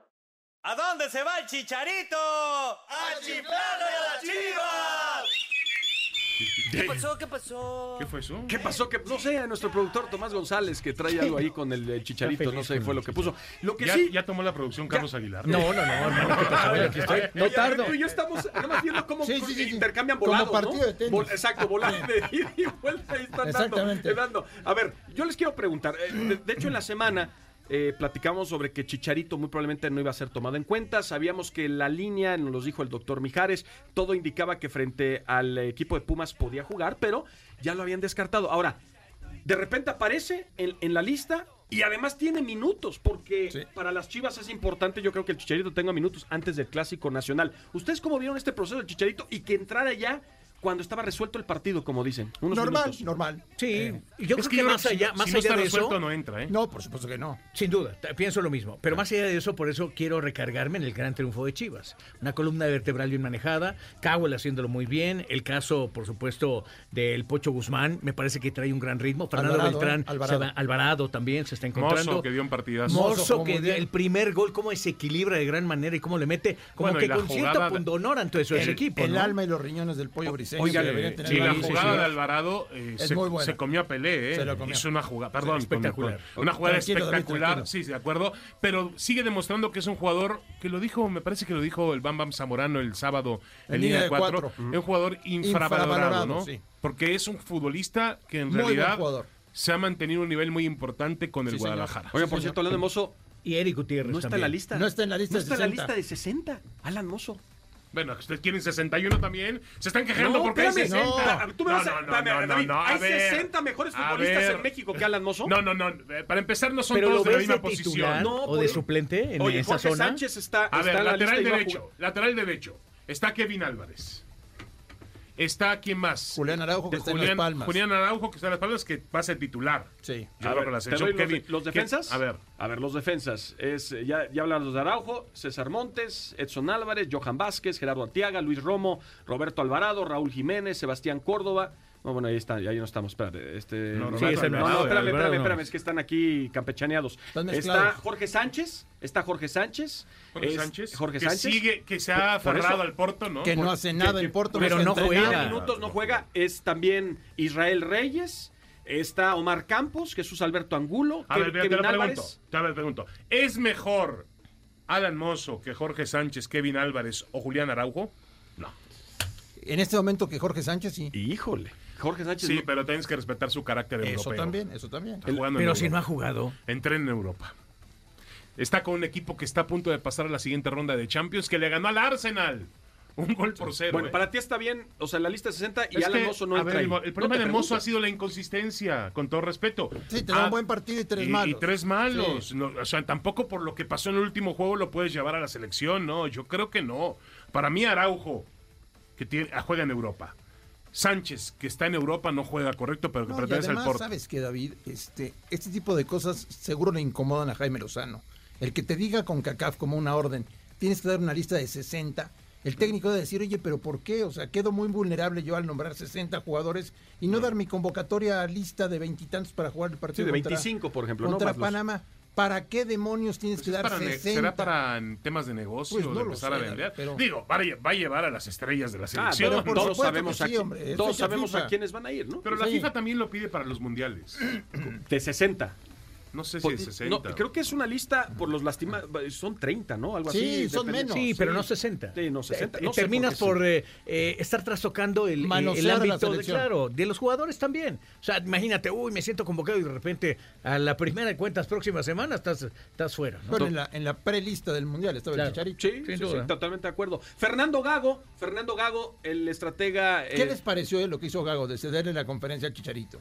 ¿A dónde se va el chicharito? ¡A chiflarlo y a la chiva! ¿Qué pasó? ¿Qué pasó? ¿Qué fue eso? ¿Qué pasó? Que no sé, a nuestro productor Tomás González que trae algo ahí con el, el chicharito, no sé, fue lo que puso. Lo que ¿Ya, sí. ya tomó la producción Carlos Aguilar. No, no, no, hermano, ¿qué pasó? Aquí estoy. No Ya, tardo. Tú y yo estamos nada más viendo cómo Sí, sí, sí, sí. intercambian Como volados, partido ¿no? de tenis. Vol- exacto, volar de ida y vuelta y están dando, Exactamente. dando. A ver, yo les quiero preguntar. eh, De, de hecho, en la semana eh, platicamos sobre que Chicharito muy probablemente no iba a ser tomado en cuenta. Sabíamos que la línea, nos lo dijo el doctor Mijares, todo indicaba que frente al equipo de Pumas podía jugar, pero ya lo habían descartado. Ahora, de repente aparece en, en la lista y además tiene minutos, porque Sí. para las Chivas es importante, yo creo que el Chicharito tenga minutos antes del Clásico Nacional. ¿Ustedes cómo vieron este proceso del Chicharito y que entrara ya cuando estaba resuelto el partido, como dicen? Unos Normal, minutos. normal. Sí, Eh, yo es creo que yo más allá, si, más si no allá está de resuelto eso, no entra, ¿eh? no, por supuesto que no. Sin duda, pienso lo mismo. Pero más allá de eso, por eso quiero recargarme en el gran triunfo de Chivas. Una columna vertebral bien manejada, Cowell haciéndolo muy bien. El caso, por supuesto, del Pocho Guzmán, me parece que trae un gran ritmo. Fernando Alvarado, Beltrán, ¿eh? Alvarado. se va- Alvarado también se está encontrando. Mozo, que dio un partidazo. Mozo, que dio el primer gol, cómo se equilibra de gran manera y cómo le mete, como Bueno, que con cierto pundonor ante El, equipo. el ¿no? alma y los riñones del pollo briseño. Oigan, que eh, Sí, la sí, jugada sí. de Alvarado eh, Es se, comió a Pelé, ¿eh? Se lo comió. Hizo una jugada, perdón, Espectacular. una jugada Tranquilo, espectacular, tranquilo. sí, de acuerdo, pero sigue demostrando que es un jugador que lo dijo, me parece que lo dijo el Bam Bam Zamorano el sábado en, línea de cuatro, cuatro. es un jugador infravalorado, Infravalorado, ¿no? sí. Porque es un futbolista que en Muy realidad se ha mantenido un nivel muy importante con el Sí, señor. Guadalajara. Oigan, por cierto, de Mozo, Y Eric Gutiérrez no está en la lista. No está en la lista No de está en la 60. lista de 60. Alan Mozo. Bueno, ustedes quieren 61 también, se están quejando No, porque hay espérame, 60. no. Tú me vas a- no, no, David, a ¿hay ver. 60 mejores futbolistas ver. en México que Alan Mozo? No, no, no, eh, para empezar no son Pero todos de la misma de posición. o de suplente en Oye, esa Jorge zona. Sánchez está, A ver, la lateral y va a derecho, lateral derecho. Está Kevin Álvarez. Está quién más? Julián Araujo, que De está en Julián, Las Palmas. Julián Araujo, que está en Las Palmas, que va a ser titular. Sí. Yo A creo ver, que la ¿te selección doy los, Kevin- defensas? A ver, A ver, los defensas. Es, eh, ya, ya hablan los de Araujo, César Montes, Edson Álvarez, Johan Vázquez, Gerardo Artiaga, Luis Romo, Roberto Alvarado, Raúl Jiménez, Sebastián Córdoba. No, bueno, ahí está, ahí no estamos, espérate. Este, No, no, sí, es el no, espérame, espérame, espérame, es que están aquí campechaneados. Está. Jorge Sánchez, está Jorge Sánchez. Jorge es- Sánchez, Jorge que Sánchez. sigue, que se ha aferrado al Porto, ¿no? Que no hace nada que- en Porto. pero no juega. Minutos no juega. Es también Israel Reyes. Está Omar Campos, Jesús Alberto Angulo, A ver, te Kevin lo pregunto, Álvarez. te lo pregunto. ¿Es mejor Alan Mozo que Jorge Sánchez, Kevin Álvarez o Julián Araujo? No. En este momento que Jorge Sánchez sí. Híjole. Jorge Sánchez. Sí, no- pero tienes que respetar su carácter Eso europeo. también, eso también. Jugando en Pero si no ha jugado. Entrena en Europa. Está con un equipo que está a punto de pasar a la siguiente ronda de Champions, que le ganó al Arsenal. Un gol por cero. Bueno, ¿eh? para ti está bien, o sea, en la lista de 60 y Es Alan que, Mozo no a entra ver, ahí. el, No problema te de Mozo ha sido la inconsistencia, con todo respeto. Sí, te da Ah, un buen partido y tres y, malos. y tres malos. Sí. No, o sea, tampoco por lo que pasó en el último juego lo puedes llevar a la selección, ¿no? Yo creo que no. Para mí, Araujo, que tiene, juega en Europa. Sánchez, que está en Europa, no juega correcto, pero que No, y pertenece al además, Porto. sabes que David, este, este tipo de cosas seguro le incomodan a Jaime Lozano. El que te diga con CACAF como una orden, tienes que dar una lista de 60. El técnico debe decir, oye, pero ¿por qué? O sea, quedo muy vulnerable yo al nombrar 60 jugadores y no dar mi convocatoria lista de veintitantos para jugar el partido Sí, de contra- 25, por ejemplo, ¿no? contra los- Panamá. ¿Para qué demonios tienes que Pues es dar para ne- 60? ¿Será para en temas de negocio Pues no de lo empezar sé, a vender? pero- Digo, va a, lle- va a llevar a las estrellas de la Ah, selección. pero todos supuesto sabemos, que a, hombre, todos sabemos FIFA. a quiénes van a ir, ¿no? Pero la Sí. FIFA también lo pide para los mundiales. De 60. No sé si Por- es 60. no, creo que es una lista por los lastimados. Son 30, ¿no? Algo Sí, así. son depende- menos. Sí, pero no 60. Sí, no 60. Eh, No sé terminas por eh, eh, estar trastocando el, eh, el ámbito de, claro, de los jugadores también. O sea, imagínate, uy, me siento convocado y de repente a la primera de cuentas próxima semana estás, estás fuera. ¿no? Bueno, en la, en la prelista del Mundial estaba Claro. el Chicharito. Sí, sí, sí, totalmente de acuerdo. Fernando Gago, Fernando Gago, el estratega. ¿Qué eh, les pareció de lo que hizo Gago de cederle la conferencia al Chicharito?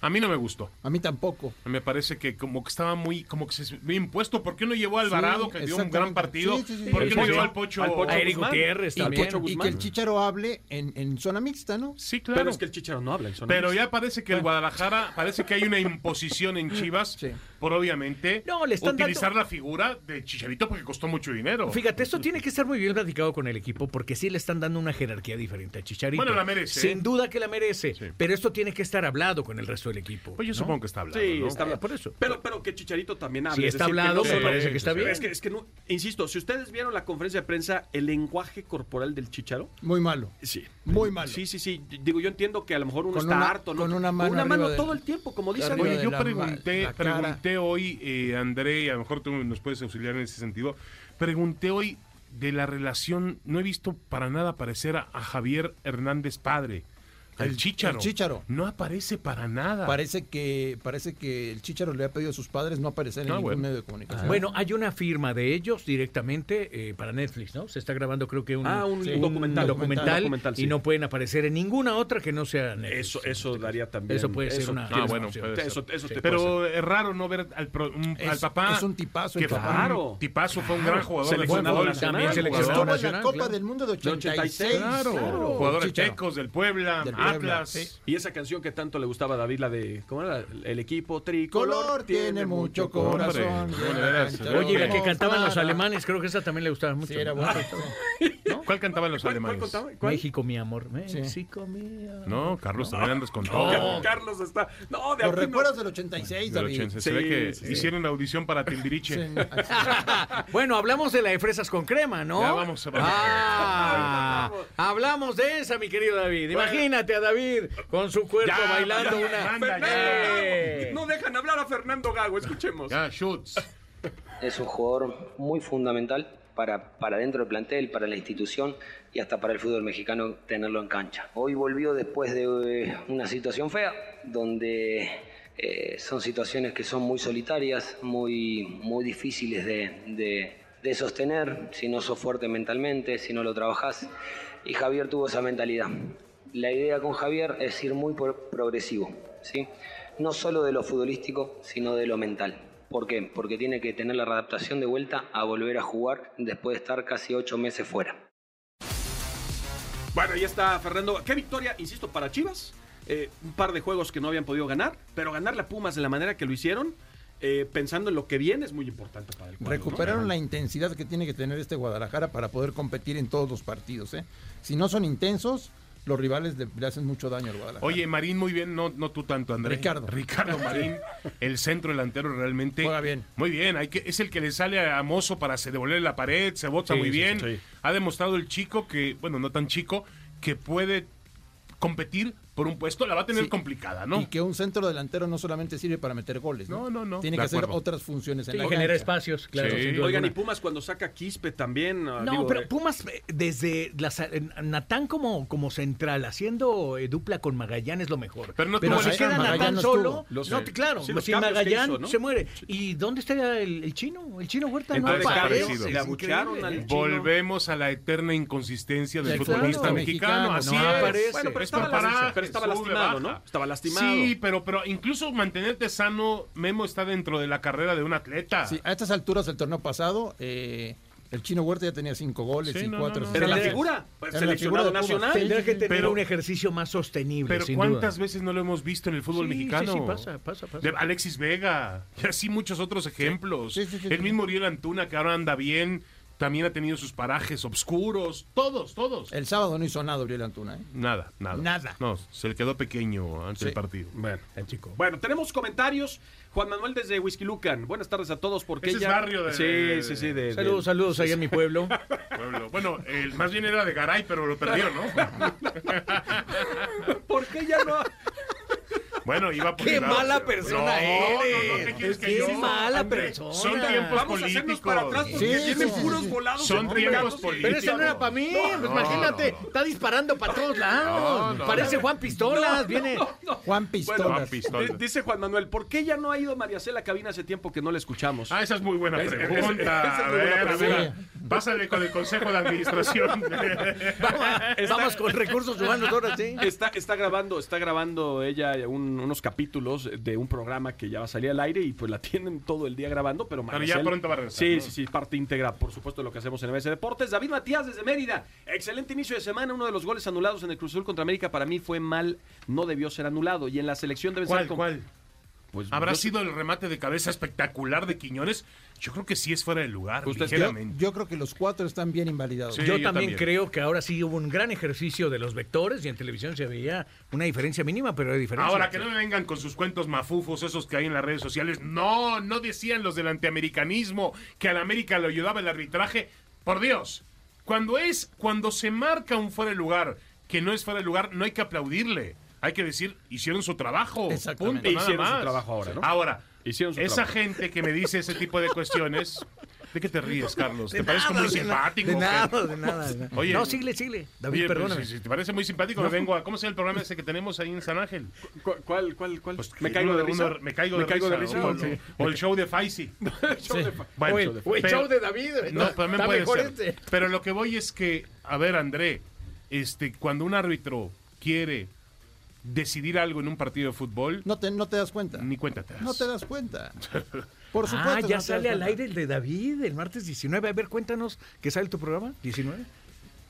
A mí no me gustó. A mí tampoco. Me parece que como que estaba muy, como que se ve impuesto. ¿Por qué no llevó a Alvarado, Sí, que dio un gran partido? Sí, sí, sí. ¿Por qué no llevó al Pocho? Al Pocho A Eric Guzmán. Gutiérrez Y también. que, Pocho y Guzmán. que el Chicharo hable en, en zona mixta, ¿no? Sí, claro. Pero es que el Chicharo no habla en zona Pero mixta. ya parece que el Guadalajara, parece que hay una imposición en Chivas Sí. Por obviamente No, le están utilizar dando- la figura de Chicharito porque costó mucho dinero. Fíjate, esto tiene que estar muy bien platicado con el equipo porque sí le están dando una jerarquía diferente a Chicharito. Bueno, la merece, Sin ¿eh? duda que la merece, Sí. pero esto tiene que estar hablado con el resto del equipo. Pues yo ¿no? supongo que está hablando, Sí, ¿no? está hablando. por eso. Pero, pero que Chicharito también hable. Si es está que hablado, no me parece que está sí, bien. Es que, es que no, insisto, si ustedes vieron la conferencia de prensa, el lenguaje corporal del Chicharo. Muy malo. Sí. Muy malo. Sí, sí, sí. Digo, yo entiendo que a lo mejor uno Con está una- harto, ¿no? con una mano Con una mano todo el tiempo, como dice Oye, yo pregunté. Hoy, eh, André, a lo mejor tú nos puedes auxiliar en ese sentido. Pregunté hoy de la relación, no he visto para nada aparecer a, a Javier Hernández padre. El, El- Chícharo. el Chícharo. No aparece para nada. Parece que, parece que el Chicharo le ha pedido a sus padres no aparecer en Ah, ningún bueno. medio de comunicación. Bueno, hay una firma de ellos directamente eh, para Netflix, ¿no? Se está grabando creo que un, Ah, un Sí. documental. documental, documental, sí. y no pueden aparecer en ninguna otra que no sea Netflix. Eso, eso daría también. Eso puede ser una- Ah, bueno, puede ser. Eso, eso te puede Pero es raro no ver al, pro- un- Es- al papá. es un tipazo Que el fue papá. Claro. un tipazo, fue un gran jugador de Seleccionado fútbol. nacional. También seleccionado Estuvo en la Copa claro. del Mundo de De 86. 86, Claro, jugadores tecos del Puebla, Del Puebla, Atlas. sí. Y esa canción que tanto le gustaba a David, la de. ¿Cómo era? El equipo tricolor. Color tiene mucho corazón. Oye, la que cantaban los alemanes, creo que esa también le gustaba mucho. Sí, era bueno. ¿Cuál cantaban los ¿Cuál, cuál alemanes? contaba? ¿Cuál? México, mi amor. México, mi amor. No, Carlos, también andas con todo. Car- Carlos está. No, de Los no. recuerdos del 86, Del David. 80. Se ve que sí. hicieron la audición para Timbiriche. Sí. Bueno, hablamos de la de fresas con crema, ¿no? Ya vamos a- Ah, hablamos de esa, mi querido David. Imagínate a David con su cuerpo Ya, bailando ya, una. anda, Fernando ¡Eh! No dejan hablar a Fernando Gago, escuchemos. Ya, shoots. Es un jugador muy fundamental para, para dentro del plantel, para la institución y hasta para el fútbol mexicano tenerlo en cancha. Hoy volvió después de eh, una situación fea, donde eh, son situaciones que son muy solitarias, muy, muy difíciles de, de- de sostener si no sos fuerte mentalmente, si no lo trabajás. Y Javier tuvo esa mentalidad. La idea con Javier es ir muy progresivo, ¿sí? no solo de lo futbolístico, sino de lo mental. ¿Por qué? Porque tiene que tener la adaptación de vuelta a volver a jugar después de estar casi ocho meses fuera. Bueno, ahí está Fernando. Qué victoria, insisto, para Chivas. Eh, un par de juegos que no habían podido ganar, pero ganarle a Pumas de la manera que lo hicieron, eh, pensando en lo que viene, es muy importante para el cuadro. ¿no? Recuperaron la intensidad que tiene que tener este Guadalajara para poder competir en todos los partidos. ¿eh? Si no son intensos, los rivales le, le hacen mucho daño al Guadalajara. Oye, Marín, muy bien, no, no tú tanto, André. Ricardo. Ricardo Marín, el centro delantero realmente. Juega bien. Muy bien, hay que, es el que le sale a Mozo para se devolver la pared, se bota Sí, muy sí, bien. sí. Ha demostrado el chico que, bueno, no tan chico, que puede competir por un puesto, la va a tener Sí. complicada, ¿no? Y que un centro delantero no solamente sirve para meter goles. No, No, no, no, Tiene de que hacer otras funciones en Sí, la genera espacios, claro. Sí. Oigan, y. Pumas cuando saca Quispe también. ah, No, digo, pero eh, Pumas eh, desde eh, Natán como, como central, haciendo eh, dupla con Magallán es lo mejor. Pero no pero tuvo si lesión, queda Magallán Natán solo, no, claro, sin Magallán hizo, ¿no? se muere. ¿Y dónde está el, el chino? El chino Huerta no aparece. le. Volvemos a la eterna inconsistencia del futbolista mexicano. Así es. aparece. Bueno, pero Es para estaba sube, lastimado, baja. ¿no? Estaba lastimado. Sí, pero, pero incluso mantenerte sano, Memo está dentro de la carrera de un atleta. Sí, a estas alturas del torneo pasado, eh, el chino Huerta ya tenía cinco goles Sí, y no, cuatro no, no. Era la figura, pues, Era la seleccionado figura nacional. Tendrá que tener Pero- un ejercicio más sostenible. Pero sin ¿cuántas duda. veces no lo hemos visto en el fútbol Sí, mexicano? sí, sí, pasa, pasa, pasa. De Alexis Vega, y así muchos otros ejemplos. Sí, sí, sí, el sí. mismo Uriel Antuna, que ahora anda bien. También ha tenido sus parajes oscuros, todos, todos. El sábado no hizo nada Uriel Antuna, ¿eh? Nada, nada. Nada. No, se le quedó pequeño antes Sí. del partido. Bueno, El chico. Bueno, tenemos comentarios. Juan Manuel desde Whisky Lucan. Buenas tardes a todos. Porque Ese es ya... barrio de- Sí, sí, sí. De, Saludos, de- saludos ahí en mi pueblo. Pueblo. Bueno, el, más bien era de Garay, pero lo perdió, ¿no? ¿Por qué ya no? Bueno, iba por ¡Qué mala persona no, No, no, eres! ¿qué quieres que ¡Qué yo? mala André, persona! Son tiempos Vamos a hacernos políticos. para atrás porque sí, puros sí. volados. Son tiempos políticos. Pero eso no era para mí, pues no, imagínate, no. está disparando para todos lados. No, no, Parece. Juan Pistolas, viene. Juan Pistolas. Juan Pistolas. D- Dice Juan Manuel, ¿por qué ya no ha ido María Cela a cabina hace tiempo que no la escuchamos? Ah, esa es muy buena pregunta. es- esa es a muy buena ver, a ver, pregunta. Pásale con el consejo de administración. Vamos, vamos con recursos humanos ahora sí. Está, está grabando, está grabando ella un- unos capítulos de un programa que ya va a salir al aire y pues la tienen todo el día grabando, pero Pero ya Maricel- pronto va a regresar, Sí, ¿no? sí, sí, parte íntegra, por supuesto, de lo que hacemos en MS Deportes. David Matías desde Mérida. Excelente inicio de semana. Uno de los goles anulados en el Cruz Azul contra América para mí fue mal, no debió ser anulado. Y en la selección debe ¿Cuál, ser. como- cuál? Pues, ¿Habrá yo- sido el remate de cabeza espectacular de Quiñones? Yo creo que sí es fuera de lugar, ¿Ustedes Yo, ligeramente. yo creo que los cuatro están bien invalidados. Sí, yo, yo también, también. creo que ahora sí hubo un gran ejercicio de los vectores y en televisión se veía una diferencia mínima, pero hay diferencia. Ahora que no me vengan con sus cuentos mafufos, esos que hay en las redes sociales. No, no decían los del antiamericanismo que a la América le ayudaba el arbitraje. Por Dios, cuando es, cuando se marca un fuera de lugar que no es fuera de lugar, no hay que aplaudirle. Hay que decir, hicieron su trabajo. Exactamente. Punto, nada Hicieron su más. trabajo ahora, ¿no? Ahora, Hicieron su esa trabajo. gente que me dice ese tipo de cuestiones. ¿De qué te ríes, Carlos? ¿Te De parece nada, muy simpático? De nada, de nada. de nada. Oye, no, sigue, sigue. David, Oye, perdóname. si, si te parece muy simpático, me vengo a. ¿Cómo se llama el programa ese que tenemos ahí en San Ángel? ¿Cu- ¿Cuál, cuál, cuál? Pues, ¿Me caigo uno- de risa? uno- me caigo de risa. O, O, sí. o el show de Faisy. Show de Bueno, o el, o el show de David. No, también puede ser. este. Pero lo que voy es que, a ver, André, este, cuando un árbitro quiere decidir algo en un partido de fútbol, No te, no te das cuenta. ni cuenta te das. No te das cuenta. Por supuesto. Ah, no te ya sale al aire el de David el martes 19. A ver, cuéntanos, ¿qué sale tu programa? ¿19?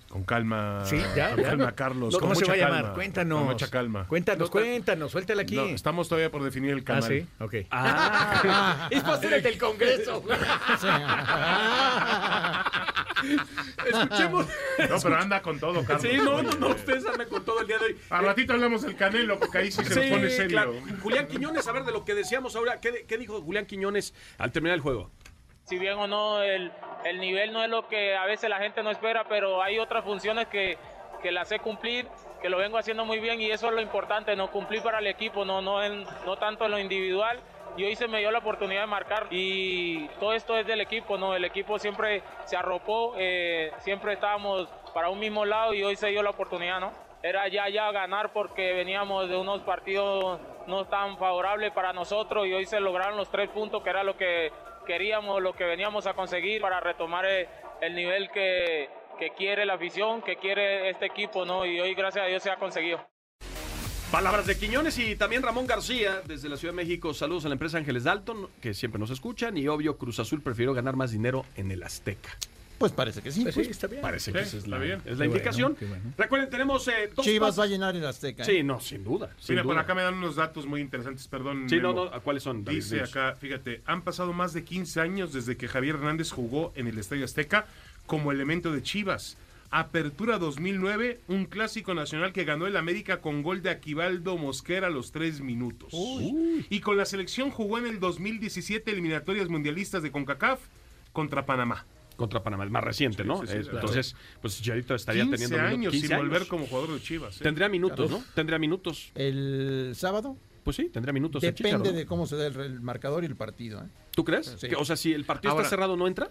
Con calma. Sí, ya, Con ya. calma, Carlos. ¿Cómo con se mucha va a llamar? calma, Cuéntanos. Con mucha calma. Cuéntanos, cuéntanos, suéltala aquí. No, estamos todavía por definir el ah, canal. sí, ok. Ah, es posible del Congreso. Escuchemos. No, pero anda con todo, Carlos. Sí, no, no, no, ustedes andan con todo el día de hoy. A ratito hablamos del Canelo, porque ahí sí se pone serio. claro. Julián Quiñones, a ver de lo que decíamos ahora, ¿qué, qué dijo Julián Quiñones al terminar el juego? si bien o no el, el nivel no es lo que a veces la gente no espera, pero hay otras funciones que, que las sé cumplir, que lo vengo haciendo muy bien y eso es lo importante, no cumplir para el equipo, no, no, en- no tanto en lo individual. Y hoy se me dio la oportunidad de marcar y todo esto es del equipo, ¿no? El equipo siempre se arropó, eh, siempre estábamos para un mismo lado y hoy se dio la oportunidad, ¿no? Era ya ya ganar porque veníamos de unos partidos no tan favorables para nosotros y hoy se lograron los tres puntos que era lo que queríamos, lo que veníamos a conseguir para retomar eh, el nivel que, que quiere la afición, que quiere este equipo, ¿no? Y hoy gracias a Dios se ha conseguido. Palabras de Quiñones y también Ramón García desde la Ciudad de México. Saludos a la empresa Ángeles Dalton, que siempre nos escuchan. Y obvio, Cruz Azul prefirió ganar más dinero en el Azteca. Pues parece que sí. Pues sí, está bien. Parece Sí, que esa es está la, bien. es la Qué indicación. bueno, qué bueno. Recuerden, tenemos eh, dos Chivas va a llenar el Azteca. ¿eh? Sí, no, sin duda. sin Mira, por duda. acá me dan unos datos muy interesantes, perdón. Sí, no, Memo. no, ¿a ¿cuáles son? David? Dice acá, fíjate, han pasado más de 15 años desde que Javier Hernández jugó en el Estadio Azteca como elemento de Chivas. Apertura 2009, un clásico nacional que ganó el América con gol de Aquivaldo Mosquera a los 3 minutos. Y con la selección jugó en el 2017 eliminatorias mundialistas de CONCACAF contra Panamá. Contra Panamá, el más reciente, ¿no? sí, sí, Eh, claro. Entonces, pues Chicharito estaría 15 teniendo años 15 sin volver como jugador de Chivas. ¿eh? Tendría minutos, ¿no? Tendría minutos. El sábado Pues sí, tendría minutos. el depende Chicharo, ¿no? de cómo se dé el, el marcador y el partido. ¿eh? ¿Tú crees? Sí. Que, o sea, si el partido Ahora- está cerrado, ¿no entra?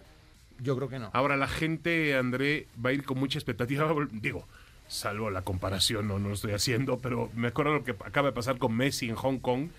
Yo creo que no. Ahora la gente, André, va a ir con mucha expectativa. Digo, salvo la comparación, no, no lo estoy haciendo, pero me acuerdo lo que acaba de pasar con Messi en Hong Kong.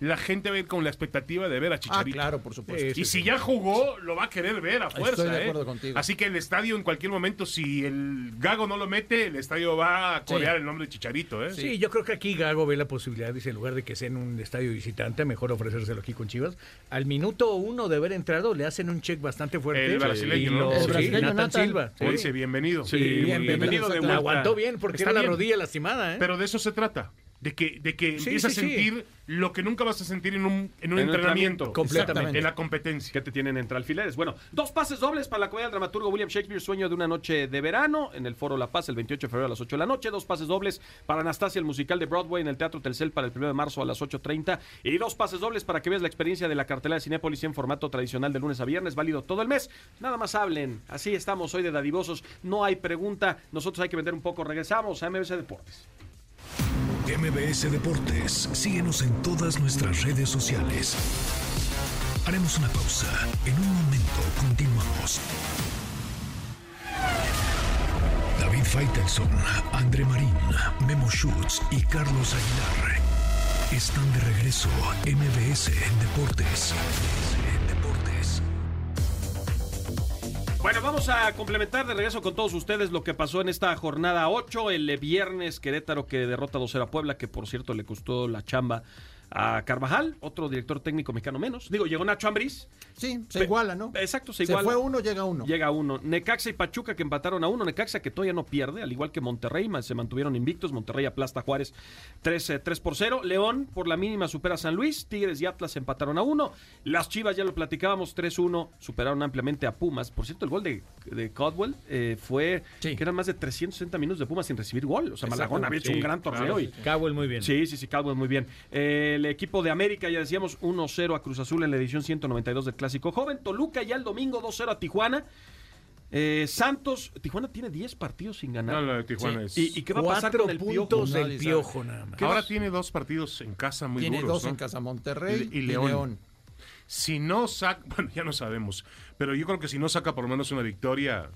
La gente va a ir con la expectativa de ver a Ah, Chicharito. claro, por supuesto. Y si ya jugó, lo va a querer ver a fuerza. Estoy de ¿eh? acuerdo contigo. Así que el estadio, en cualquier momento, si el Gago no lo mete, el estadio va a corear Sí. el nombre de Chicharito. ¿eh? Sí, yo creo que aquí Gago ve la posibilidad, dice, en lugar de que sea en un estadio visitante, mejor ofrecérselo aquí con Chivas. Al minuto uno de haber entrado, le hacen un check bastante fuerte. El brasileño, y ¿no? El sí, brasileño, Nathan, Nathan. Silva. sí. Dice, bienvenido. Sí, bienvenido, bienvenido de aguantó bien porque Está era la bien. rodilla lastimada, ¿eh? Pero de eso se trata. De que, de que Sí, empiezas sí, a sí. sentir lo que nunca vas a sentir en un, en un En un entrenamiento. entrenamiento. Completamente. En la competencia. que te tienen entre alfileres. Bueno, dos pases dobles para la comedia del dramaturgo William Shakespeare, Sueño de una noche de verano, en el Foro La Paz el 28 de febrero a las 8 de la noche. Dos pases dobles para Anastasia, el musical de Broadway en el Teatro Telcel para el 1 de marzo a las 8.30. Y dos pases dobles para que veas la experiencia de la cartelera de Cinépolis en formato tradicional de lunes a viernes, válido todo el mes. Nada más hablen. Así estamos hoy de dadivosos. No hay pregunta. Nosotros hay que vender un poco. Regresamos a MBC Deportes. MBS Deportes, síguenos en todas nuestras redes sociales. Haremos una pausa. En un momento continuamos. David Faitelson, André Marín, Memo Schutz y Carlos Aguilar están de regreso. MBS Deportes. Deportes. Bueno, vamos a complementar de regreso con todos ustedes lo que pasó en esta jornada 8, el viernes Querétaro que derrota 2-0 a Puebla, que por cierto le costó la chamba a Carvajal, otro director técnico mexicano menos. Digo, llegó Nacho Ambriz. Sí, se Pe- iguala, ¿no? Exacto, se Se iguala. fue uno, llega uno. Llega uno. Necaxa y Pachuca que empataron a uno. Necaxa que todavía no pierde, al igual que Monterrey, se mantuvieron invictos. Monterrey aplasta a Juárez 3, eh, 3 por 0. León por la mínima supera a San Luis. Tigres y Atlas empataron a uno. Las Chivas ya lo platicábamos 3-1. Superaron ampliamente a Pumas. Por cierto, el gol de, de Codwell eh, fue que eran más de 360 minutos de Pumas sin recibir gol. O sea, Malagón había hecho Sí, un gran torneo. claro, y. Cowell muy bien. Sí, sí, sí, Cowell muy bien. Eh, el equipo de América, ya decíamos, 1-0 a Cruz Azul en la edición 192 del Clásico Joven. Toluca ya el domingo 2-0 a Tijuana. Eh, Santos, Tijuana tiene 10 partidos sin ganar. No, de Tijuana es- ¿Y, y qué va a pasar Cuatro con el piojo? puntos del piojo nada más. ¿Qué Ahora tiene dos partidos en casa muy Tiene duros. dos ¿no? en casa, Monterrey Y- y, y León. León. Si no saca, bueno, ya no sabemos, pero yo creo que si no saca por lo menos una victoria,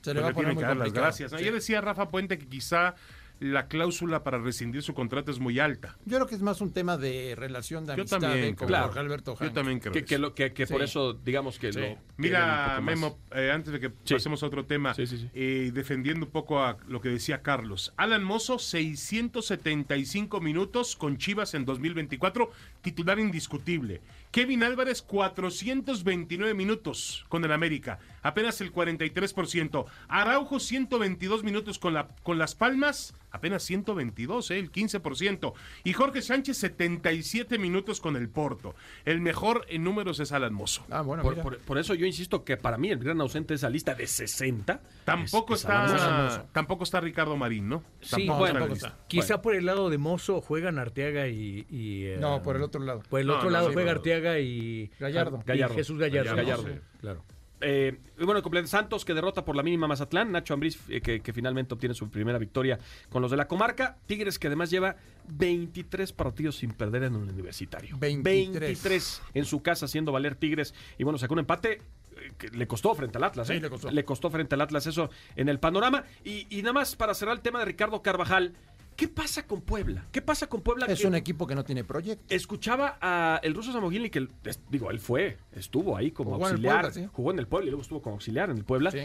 Se le pues va a poner tienen muy que dar las gracias. ¿no? Sí. Ayer decía Rafa Puente que quizá la cláusula para rescindir su contrato es muy alta. Yo creo que es más un tema de relación de Yo amistad también de con creo. Jorge Alberto Yo Hank. también creo Que, que lo- que- que por eso, digamos que Sí. lo. Mira. Memo, eh, antes de que Sí. pasemos a otro tema, Sí, sí, sí. eh, defendiendo un poco a lo que decía Carlos. Alan Mozo, 675 minutos con Chivas en 2024, titular indiscutible. Kevin Álvarez, 429 minutos con el América, apenas el 43%. Araujo, 122 minutos con, la, con Las Palmas, apenas 122, eh, el 15%. Y Jorge Sánchez, 77 minutos con el Porto. El mejor en números es Alan Mozo. Ah, bueno, Por, por- por eso yo insisto que para mí el gran ausente de esa lista de 60. Tampoco es- es está, tampoco está Ricardo Marín, ¿no? Sí, Tampoco bueno, está lista. Quizá por el lado de Mozo juegan Arteaga y... y, eh, No, por el otro lado. Por el No, otro no, lado sí, juega pero- Arteaga y... Gallardo. y Gallardo. Jesús Gallardo. Gallardo, Sí, sí. claro. Eh, y bueno, Santos que derrota por la mínima Mazatlán. Nacho Ambriz eh, que, que finalmente obtiene su primera victoria con los de la comarca. Tigres que además lleva 23 partidos sin perder en un universitario. 23. 23 en su casa haciendo valer Tigres. Y bueno, sacó un empate eh, que le costó frente al Atlas. Sí, ¿eh? le costó. frente al Atlas eso en el panorama. Y, y nada más para cerrar el tema de Ricardo Carvajal. ¿Qué pasa con Puebla? ¿Qué pasa con Puebla? Es que- un equipo que no tiene proyecto. Escuchaba a el ruso Samogili que, es- digo, él fue, estuvo ahí como Jugó en el auxiliar, Puebla, sí. jugó en el Puebla y luego estuvo como auxiliar en el Puebla. Sí.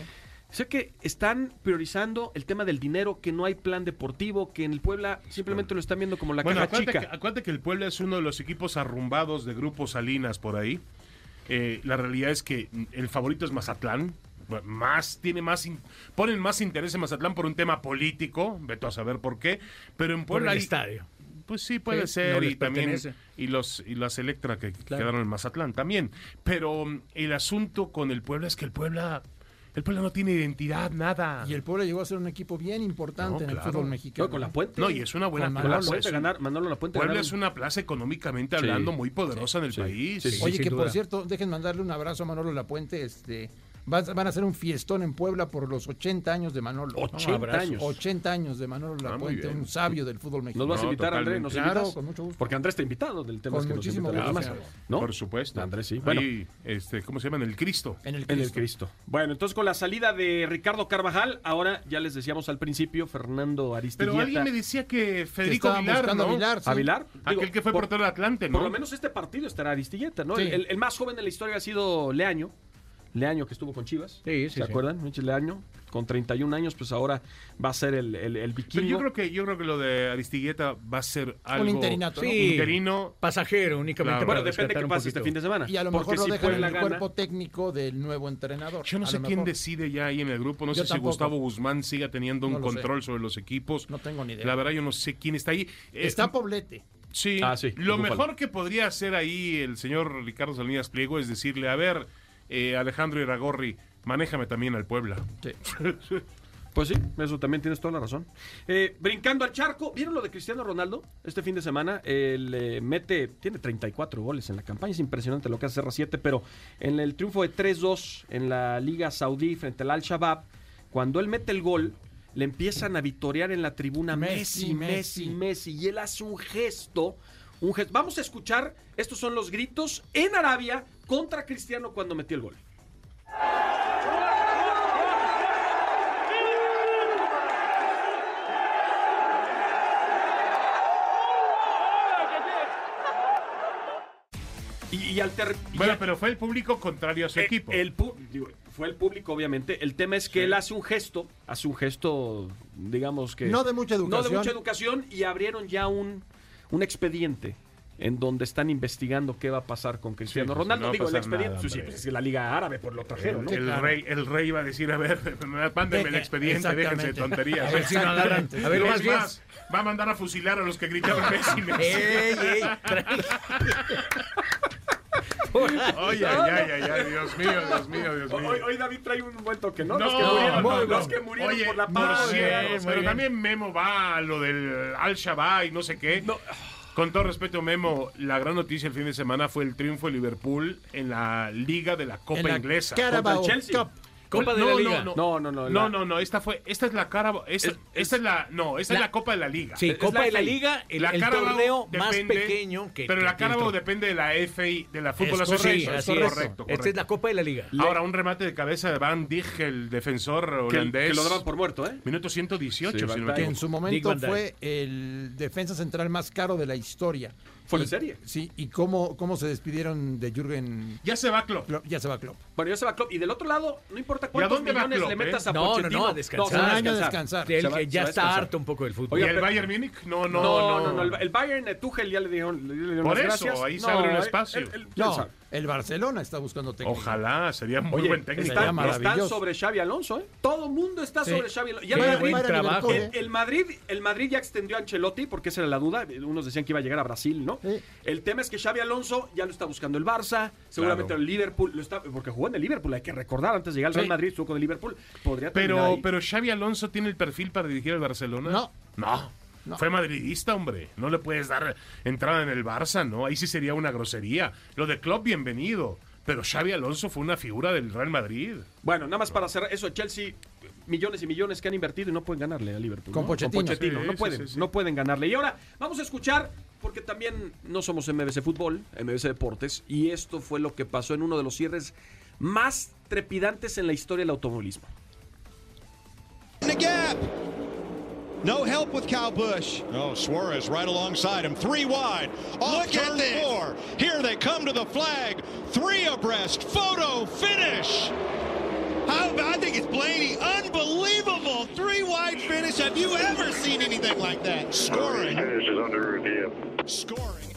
Sé que están priorizando el tema del dinero, que no hay plan deportivo, que en el Puebla simplemente lo están viendo como la Bueno, caja acuérdate chica. que, acuérdate que el Puebla es uno de los equipos arrumbados de Grupo Salinas por ahí. Eh, la realidad es que el favorito es Mazatlán. Más, tiene más, in- ponen más interés en Mazatlán por un tema político, veto a saber por qué, pero en Por Puebla el hay- estadio. Pues sí, puede Sí, ser. no y también. Y los y las Electra que Claro. quedaron en Mazatlán también. Pero mm, el asunto con el Puebla es que el Puebla. El Puebla no tiene identidad, nada. Y el Puebla llegó a ser un equipo bien importante No, en el fútbol mexicano. No, con la puente. No, y es una buena Manolo, la plaza. puente es un- ganar, Manolo La Puente Puebla ganaron- es una plaza económicamente Sí. hablando muy poderosa en el Sí. país. Sí, sí, Oye, que duda. por cierto, dejen mandarle un abrazo a Manolo Lapuente. Este, van, van a hacer un fiestón en Puebla por los 80 años de Manolo. 80 abrazos. años. 80 años de Manolo Ah, Lapuente, bien. un sabio del fútbol ¿Nos mexicano. vas a No, invitar, Andrés? ¿Nos Claro, invitas? con mucho gusto. Porque Andrés está invitado del tema Con es que nos muchísimo invita a los gusto, demás, claro. ¿no? Por supuesto. Andrés, sí. Bueno, Ahí, este, ¿cómo se llama? En el Cristo. En el En el Cristo. Cristo. Bueno, entonces con la salida de Ricardo Carvajal, ahora ya les decíamos al principio, Fernando Aristilleta. Pero alguien me decía que Federico Vilar, ¿no? a Vilar, sí. ¿A Vilar? Aquel que fue por- portero de Atlante, ¿no? Por lo menos este partido estará Aristilleta, ¿no? Sí. El, el- el más joven de la historia ha sido Leaño. Leaño que estuvo con Chivas. Sí, sí, ¿Se sí. acuerdan? Michel Leaño. con 31 años, pues ahora va a ser el, el, el Pero vikingo. yo creo que yo creo que lo de Aristigueta va a ser algo interinato, ¿no? Sí. interino. Pasajero únicamente. Claro. bueno, depende de qué un pase este fin de semana. Y a lo mejor lo si dejan en el gana- cuerpo técnico del nuevo entrenador. Yo no sé quién decide ya ahí en el grupo. No Yo sé si tampoco. Gustavo Guzmán siga teniendo un No lo sé. control sobre los equipos. No tengo ni idea. La verdad, yo no sé quién está ahí. Eh, Está Poblete. Sí, Ah, sí, lo mejor que podría hacer ahí el señor Ricardo Salinas Pliego es decirle, a ver, eh, Alejandro Iragorri, manéjame también al Puebla. Pues sí, eso también tienes toda la razón. Eh, brincando al charco, ¿vieron lo de Cristiano Ronaldo este fin de semana? Él eh, mete, tiene 34 goles en la campaña, es impresionante lo que hace CR7, pero en el triunfo de 3-2 en la Liga Saudí frente al Al-Shabaab, cuando él mete el gol, le empiezan a vitorear en la tribuna Messi, Messi, Messi. y él hace un gesto, un gesto. Vamos a escuchar, estos son los gritos en Arabia contra Cristiano cuando metió el gol. Y, y al ter- y Bueno, pero fue el público contrario a su eh, equipo. el digo, fue el público, obviamente. El tema es que Sí. él hace un gesto, hace un gesto, digamos que. No de mucha No de educación. mucha educación y abrieron ya un, un expediente en donde están investigando qué va a pasar con Cristiano Sí, pues, Ronaldo. no va Digo, el expediente. nada, pues, sí, pues, es que la Liga Árabe por lo trajeron, ¿no? el, claro. rey, el rey iba a decir, a ver, mándenme el expediente, déjense de tonterías. A ver si no agarran. A ver, Es más bien. más, va a mandar a fusilar a los que gritaron Messi, Messi. ¡Ey, ey! Oye, ay, ay, ay, ay, Dios mío, Dios mío, Dios mío. Hoy, hoy David trae un buen toque, ¿no? No, los que murieron, no, los que murieron Oye, por la paz. pero también Memo va a lo del Al-Shabaab y no sé qué. No. Con todo respeto, Memo, la gran noticia el fin de semana fue el triunfo de Liverpool en la Liga de la Copa En la Inglesa. Carabao Contra el Chelsea. Cup. Copa de no, la Liga. No, No, no, no, No, la- no, no, esta fue, esta es la Carabao, esta, Es- esta es la, no, esta es La- la Copa de la Liga. Sí, Es Copa la de la. Liga, el, La el torneo más depende- pequeño que. Pero que- la que Carabao depende de la FA, de la Fútbol Es Association. Sí, correcto, así es es. correcto, Esta es correcto. la Copa de la Liga. Ahora, un remate de cabeza de Van Dijk, el defensor Que, holandés. que lo daban por muerto, ¿eh? Minuto 118, Sí, si no me. Que en su momento fue el defensa central más caro de la historia. Fue Y- de serie. Sí, y cómo, cómo se despidieron de Jürgen. Ya se va Klopp. Klopp, Ya se va Klopp. Bueno, ya se va Klopp. Y del otro lado, no importa ¿Y cuántos millones Klopp, le metas eh? a No, no, Pochettino. no, a descansar. a descansar. Del va- que ya está descansar. harto un poco del fútbol. ¿Y Oiga, el pero- Bayern Múnich? No, No, no, no, no. El, el Bayern, eh, Tuchel ya le dieron, le dieron Por las eso, gracias. ahí se No, abre un eh, espacio. el- el- No, el- el Barcelona está buscando técnico. Ojalá, sería muy Oye, buen técnico. están, sobre Xavi Alonso, ¿eh? Todo mundo está Sí. sobre Xavi Alonso. Ya Qué el Madrid, buen trabajo. Liverpool, el, el Madrid, el Madrid ya extendió a Ancelotti porque esa era la duda. Unos decían que iba a llegar a Brasil, ¿no? Sí. El tema es que Xavi Alonso ya lo está buscando el Barça, seguramente Claro. el Liverpool, lo está, porque jugó en el Liverpool, hay que recordar, antes de llegar al Real Sí. Madrid, estuvo con el Liverpool, podría Pero, ahí. pero Xavi Alonso tiene el perfil para dirigir al Barcelona. No. No. No. Fue madridista, hombre. No le puedes dar entrada en el Barça, ¿no? Ahí sí sería una grosería. Lo de Klopp, bienvenido. Pero Xavi Alonso fue una figura del Real Madrid. Bueno, nada más para cerrar eso Chelsea, millones y millones que han invertido y no pueden ganarle a Liverpool. Con ¿no? Pochettino. Sí, no pueden, sí, sí. no pueden ganarle. Y ahora vamos a escuchar, porque también no somos MBC Fútbol, MBC Deportes, y esto fue lo que pasó en uno de los cierres más trepidantes en la historia del automovilismo. the gap. No help with Kyle Busch. Oh, Suarez right alongside him. Three wide. Off Look at this. four. Here they come to the flag. Three abreast. Photo finish. How, I think it's Blaney. Unbelievable. Three wide finish. Have you ever seen anything like that? Scoring. Finish is under review. Scoring.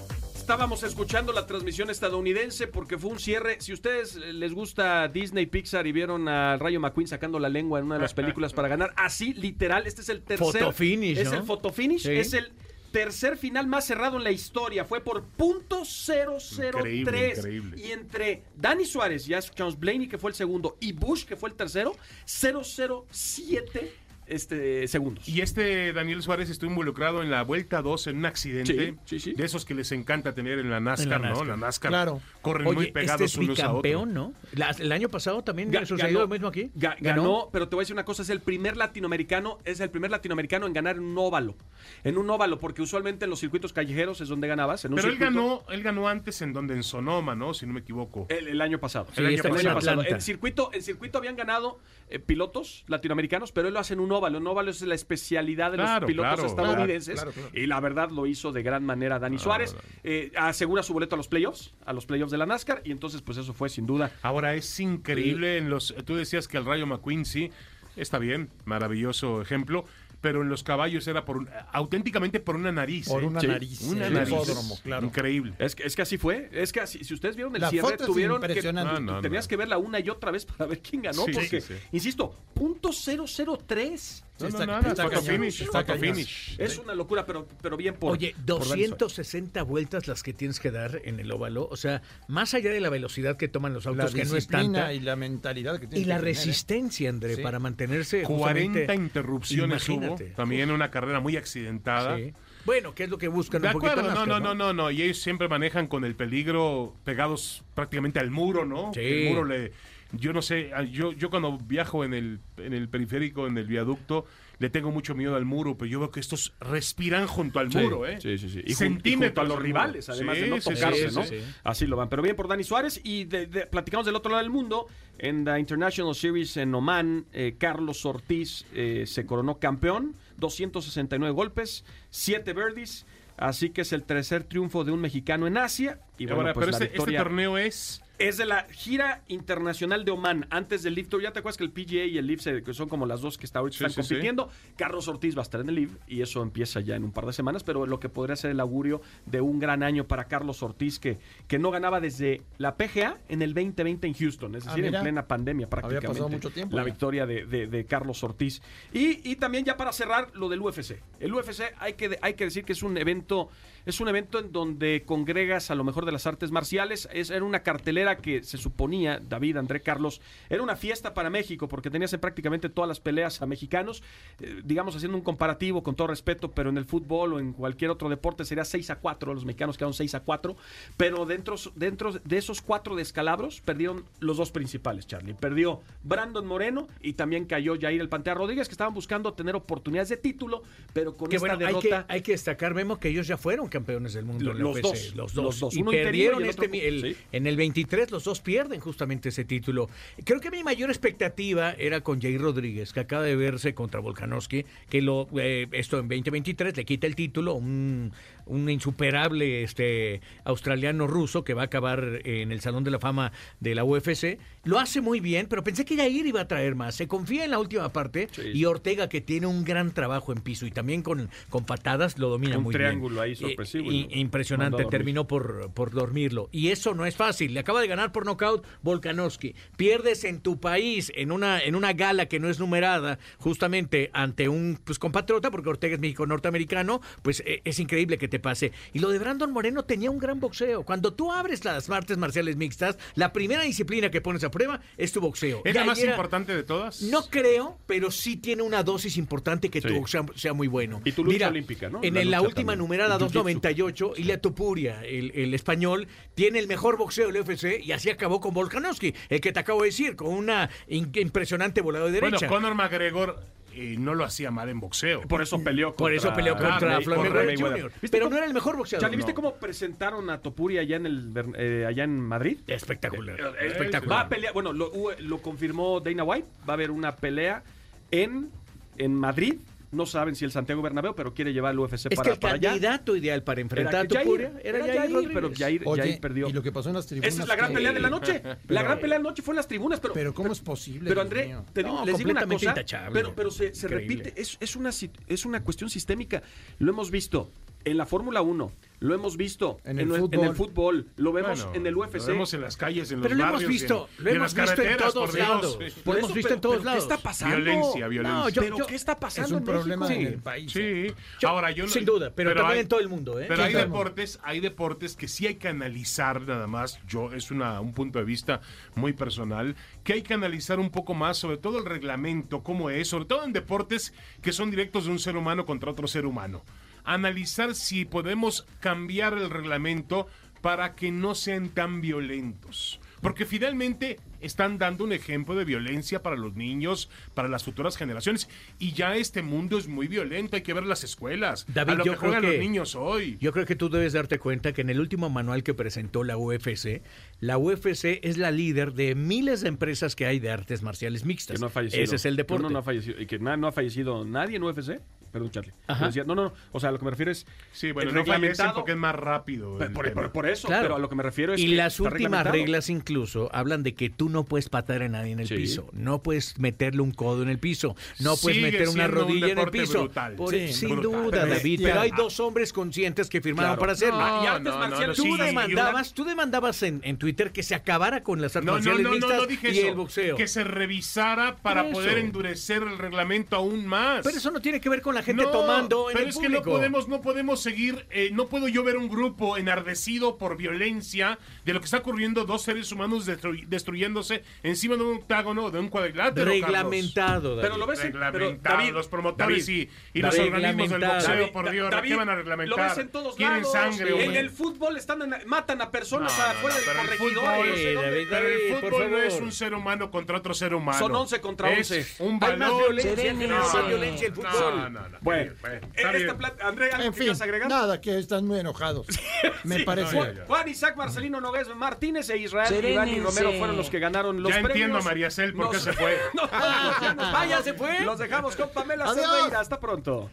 Estábamos escuchando la transmisión estadounidense porque fue un cierre. Si ustedes les gusta Disney, Pixar y vieron a Rayo McQueen sacando la lengua en una de las películas para ganar, así literal, este es el tercer. Fotofinish, Es ¿no? el fotofinish, Sí. es el tercer final más cerrado en la historia. Fue por punto Increíble, 003. increíble. Y entre Danny Suárez, ya Charles Blaney, que fue el segundo, y Bush, que fue el tercero, 007 este, segundos. Y este Daniel Suárez estuvo involucrado en la vuelta 2 en un accidente Sí, sí, sí. de esos que les encanta tener en la NASCAR, En la ¿no? NASCAR. La NASCAR. Claro. Corren Oye, muy este pegados es unos a otros. ¿no? La- el año pasado también Ga- sucedió lo mismo aquí. Ga- ganó, pero te voy a decir una cosa, es el primer latinoamericano, es el primer latinoamericano en ganar en un óvalo. En un óvalo, porque usualmente en los circuitos callejeros es donde ganabas. En un Pero él ganó, él ganó antes en donde en Sonoma, ¿no? Si no me equivoco. El, el año pasado. Sí, este pasado. En circuito, en circuito habían ganado eh, pilotos latinoamericanos, pero él lo hace en un óvalo. Un óvalo es la especialidad de Claro, los pilotos claro, estadounidenses. claro, claro. Y la verdad lo hizo de gran manera Dani Suárez. Eh, asegura su boleto a los playoffs, a los playoffs de la NASCAR. Y entonces, pues eso fue sin duda. Ahora es increíble en los. Tú decías que el Rayo McQueen sí. Está bien, maravilloso ejemplo. Pero en los caballos era por un- auténticamente por una nariz. Por ¿eh? una Sí. nariz, Una el nariz. claro. Increíble. Es que, es que así fue. Es que así, si ustedes vieron el La cierre, foto es tuvieron que. impresionante. No, no, tenías no. que verla una y otra vez para ver quién ganó. Sí, porque, sí, sí. insisto, punto 003. No, no, está- nada, está finish, está finish. Es una locura, pero, pero bien por. Oye, por Dani Suárez. 260 vueltas las que tienes que dar en el óvalo. O sea, más allá de la velocidad que toman los La autos, que no es tanta. y la mentalidad que Y la que tener, ¿eh? resistencia, André, Sí. para mantenerse. 40 justamente- interrupciones hubo. Imagínate. También una carrera muy accidentada. Sí. Bueno, ¿qué es lo que buscan De un acuerdo, no, no, no, no, no. Y ellos siempre manejan con el peligro pegados prácticamente al muro, ¿no? Sí. El muro le. Yo no sé, ah, yo, yo cuando viajo en el, en el periférico, en el viaducto, le tengo mucho miedo al muro, pero yo veo que estos respiran junto al Sí, muro, ¿eh? Sí, sí, sí. Y, junto a los rivales, además Sí, de no tocarse, sí, ¿no? sí. Así lo van. Pero bien por Dani Suárez. Y de- de- platicamos del otro lado del mundo. En la International Series en Oman, eh, Carlos Ortiz eh, se coronó campeón. 269 golpes, 7 birdies. Así que es el tercer triunfo de un mexicano en Asia. Y bueno, pues pero la este, este torneo es. Es de la gira internacional de Oman, antes del Live Tour. Ya te acuerdas que el PGA y el Live que son como las dos que está, ahorita Sí, están sí, sí. compitiendo. Carlos Ortiz va a estar en el Live y eso empieza ya en un par de semanas, pero lo que podría ser el augurio de un gran año para Carlos Ortiz, que, que no ganaba desde la PGA en el 2020 en Houston, es Ah, decir, en plena pandemia prácticamente. pasado mucho tiempo La ya. victoria de, de- de Carlos Ortiz. Y, y también ya para cerrar lo del UFC. El UFC hay que, hay que decir que es un evento, es un evento en donde congregas a lo mejor de las artes marciales. Es, era una cartelera que se suponía, David, André Carlos, era una fiesta para México porque tenías en prácticamente todas las peleas a mexicanos, eh, digamos haciendo un comparativo con todo respeto, pero en el fútbol o en cualquier otro deporte sería 6 a 4, los mexicanos quedaron 6 a 4, pero dentro, dentro de esos cuatro descalabros perdieron los dos principales, Charlie. Perdió Brandon Moreno y también cayó Jair el Pantera Rodríguez, que estaban buscando tener oportunidades de título, pero con Que esta bueno, hay que, derrota... hay que destacar, Memo, que ellos ya fueron campeones del mundo Lo- en la los UFC, dos, los los dos. Y Uno perdieron y el otro- este, el- sí. en el 23, los dos pierden justamente ese título. Creo que mi mayor expectativa era con Jair Rodríguez, que acaba de verse contra Volkanovski, que lo eh, esto en 2023 le quita el título, un, un insuperable este australiano ruso que va a acabar en el Salón de la Fama de la UFC. Lo hace muy bien, pero pensé que Jair iba a traer más. Se confía en la última parte y Ortega, que tiene un gran trabajo en piso y también con, con patadas, lo domina Un muy triángulo bien. ahí sorpresivo Eh, y i- lo mandó a impresionante, terminó por, por dormirlo. Y eso no es fácil. Le acaba de ganar por nocaut Volkanovski. Pierdes en tu país, en una, en una gala que no es numerada, justamente ante un pues, compatriota, porque Ortega es México-norteamericano, pues eh, es increíble que te pase. Y lo de Brandon Moreno tenía un gran boxeo. Cuando tú abres las artes marciales mixtas, la primera disciplina que pones a prueba es tu boxeo. ¿Es Y la más importante de todas? no creo, pero sí tiene una dosis importante que Sí. tu boxeo sea muy bueno. Y tu lucha Mira, olímpica, ¿no? En La la, última también. numerada El jiu-jitsu. 298, Ilia Tupuria, el, el español, tiene el mejor boxeo del UFC y así acabó con Volkanovski, el que te acabo de decir, con una in- impresionante volada de Bueno, derecha. Conor McGregor eh, no lo hacía mal en boxeo. Por eso peleó Por eso peleó contra Floyd contra Mayweather Mayweather. Jr. ¿Viste Pero cómo- no era el mejor boxeador. Charlie, ¿viste no. cómo presentaron a Topuri allá en el eh, allá en Madrid? Espectacular. Eh, espectacular. Va a pelear, bueno, lo, lo confirmó Dana White, va a haber una pelea en, en Madrid. No saben si el Santiago Bernabéu, pero quiere llevar el UFC Es para, que el para allá. candidato ideal para enfrentar a Jair, era, era Jair, Jair, Rodríguez. pero Jair, Oye, Jair perdió. y lo que pasó en las tribunas. Esa es la gran pelea de la noche. la gran pelea de la noche fue en las tribunas, pero Pero ¿cómo es posible? Pero André, mío? te digo- No, les digo una cosa, pero, pero se, se repite, es, es, una, es una cuestión sistémica. Lo hemos visto en la Fórmula 1, lo hemos visto En el en fútbol. el fútbol, lo vemos Bueno, en el UFC. Lo vemos en las calles, en los Pero lo hemos barrios. en- visto, lo en hemos las visto en todos por lados. Sí. Lo hemos visto en todos pero, lados. ¿Qué está pasando? Violencia, violencia. No, yo- ¿Pero yo- qué está pasando Es un en problema Sí. en el país. Sí. Yo- Ahora yo no- sin duda, pero, también hay- en todo el mundo, ¿eh? Pero hay deportes, hay deportes que sí hay que analizar nada más. Yo es una un punto de vista muy personal que hay que analizar un poco más, sobre todo el reglamento, cómo es, sobre todo en deportes que son directos de un ser humano contra otro ser humano. Analizar si podemos cambiar el reglamento para que no sean tan violentos. Porque finalmente están dando un ejemplo de violencia para los niños, para las futuras generaciones. Y ya este mundo es muy violento, hay que ver las escuelas, David, a lo yo que creo juegan que- los niños hoy. Yo creo que tú debes darte cuenta que en el último manual que presentó la UFC, la UFC es la líder de miles de empresas que hay de artes marciales mixtas. Que no ha fallecido. Ese es el deporte. No, no ha fallecido. ¿Y que no ha fallecido nadie en UFC? Perdón, Charlie. Pero decía, no, no, no, o sea, a lo que me refiero es. Sí, bueno, el no reglamentado- porque es más rápido. Por, por- por eso, Claro. pero a lo que me refiero es y que las últimas reglas incluso hablan de que tú no puedes patear a nadie en el Sí. piso, no puedes meterle un codo en el piso, no puedes Sigue meter una siendo un rodilla en el piso. brutal. Sí, sin brutal. duda, Pero- David, pero hay dos hombres conscientes que firmaron Claro. para hacerlo. No, y artes no, no, marciales. no, Tú sí, demandabas, tú demandabas en, en Twitter que se acabara con las artes marciales no, no, mixtas no dije y eso. el boxeo. Que se revisara para poder endurecer el reglamento aún más. Pero eso no tiene que ver con la gente No, tomando en pero el es que no público. podemos, no podemos seguir, eh, no puedo yo ver un grupo enardecido por violencia de lo que está ocurriendo, dos seres humanos destru- destruyéndose encima de un octágono, de un cuadrilátero. Reglamentado, David. Pero lo ves en- pero, Reglamentado, David, los promotores David, y, y los organismos del reglamentado. boxeo, por Dios, ¿a David, ¿qué van a Lo reglamentar? ves en todos Quieren lados. sangre, en hombre. el fútbol están en- matan a personas No, no, afuera no, del pero el corregidor. no. David, Pero el fútbol no es un ser humano contra otro ser humano. Son 11 contra Es 11. un Hay más violencia, más No, violencia el no, fútbol. No, no, no. Bueno, Está esta André, ¿algo En que fin, agregar? nada, que están muy enojados. Me parece. no, ya, ya. Juan Isaac Marcelino Nogués Martínez e Israel. Iván y Romero fueron los que ganaron los Ya premios. entiendo a María Cel por qué Nos- se fue. Nos vamos, ya nos Ah, ¿ya se fue? Los dejamos con Pamela. Cerdeira. Hasta pronto.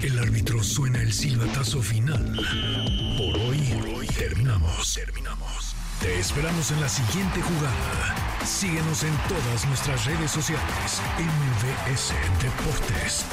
El árbitro suena el silbatazo final. Por hoy, por hoy terminamos, terminamos. Te esperamos en la siguiente jugada. Síguenos en todas nuestras redes sociales. MVS Deportes.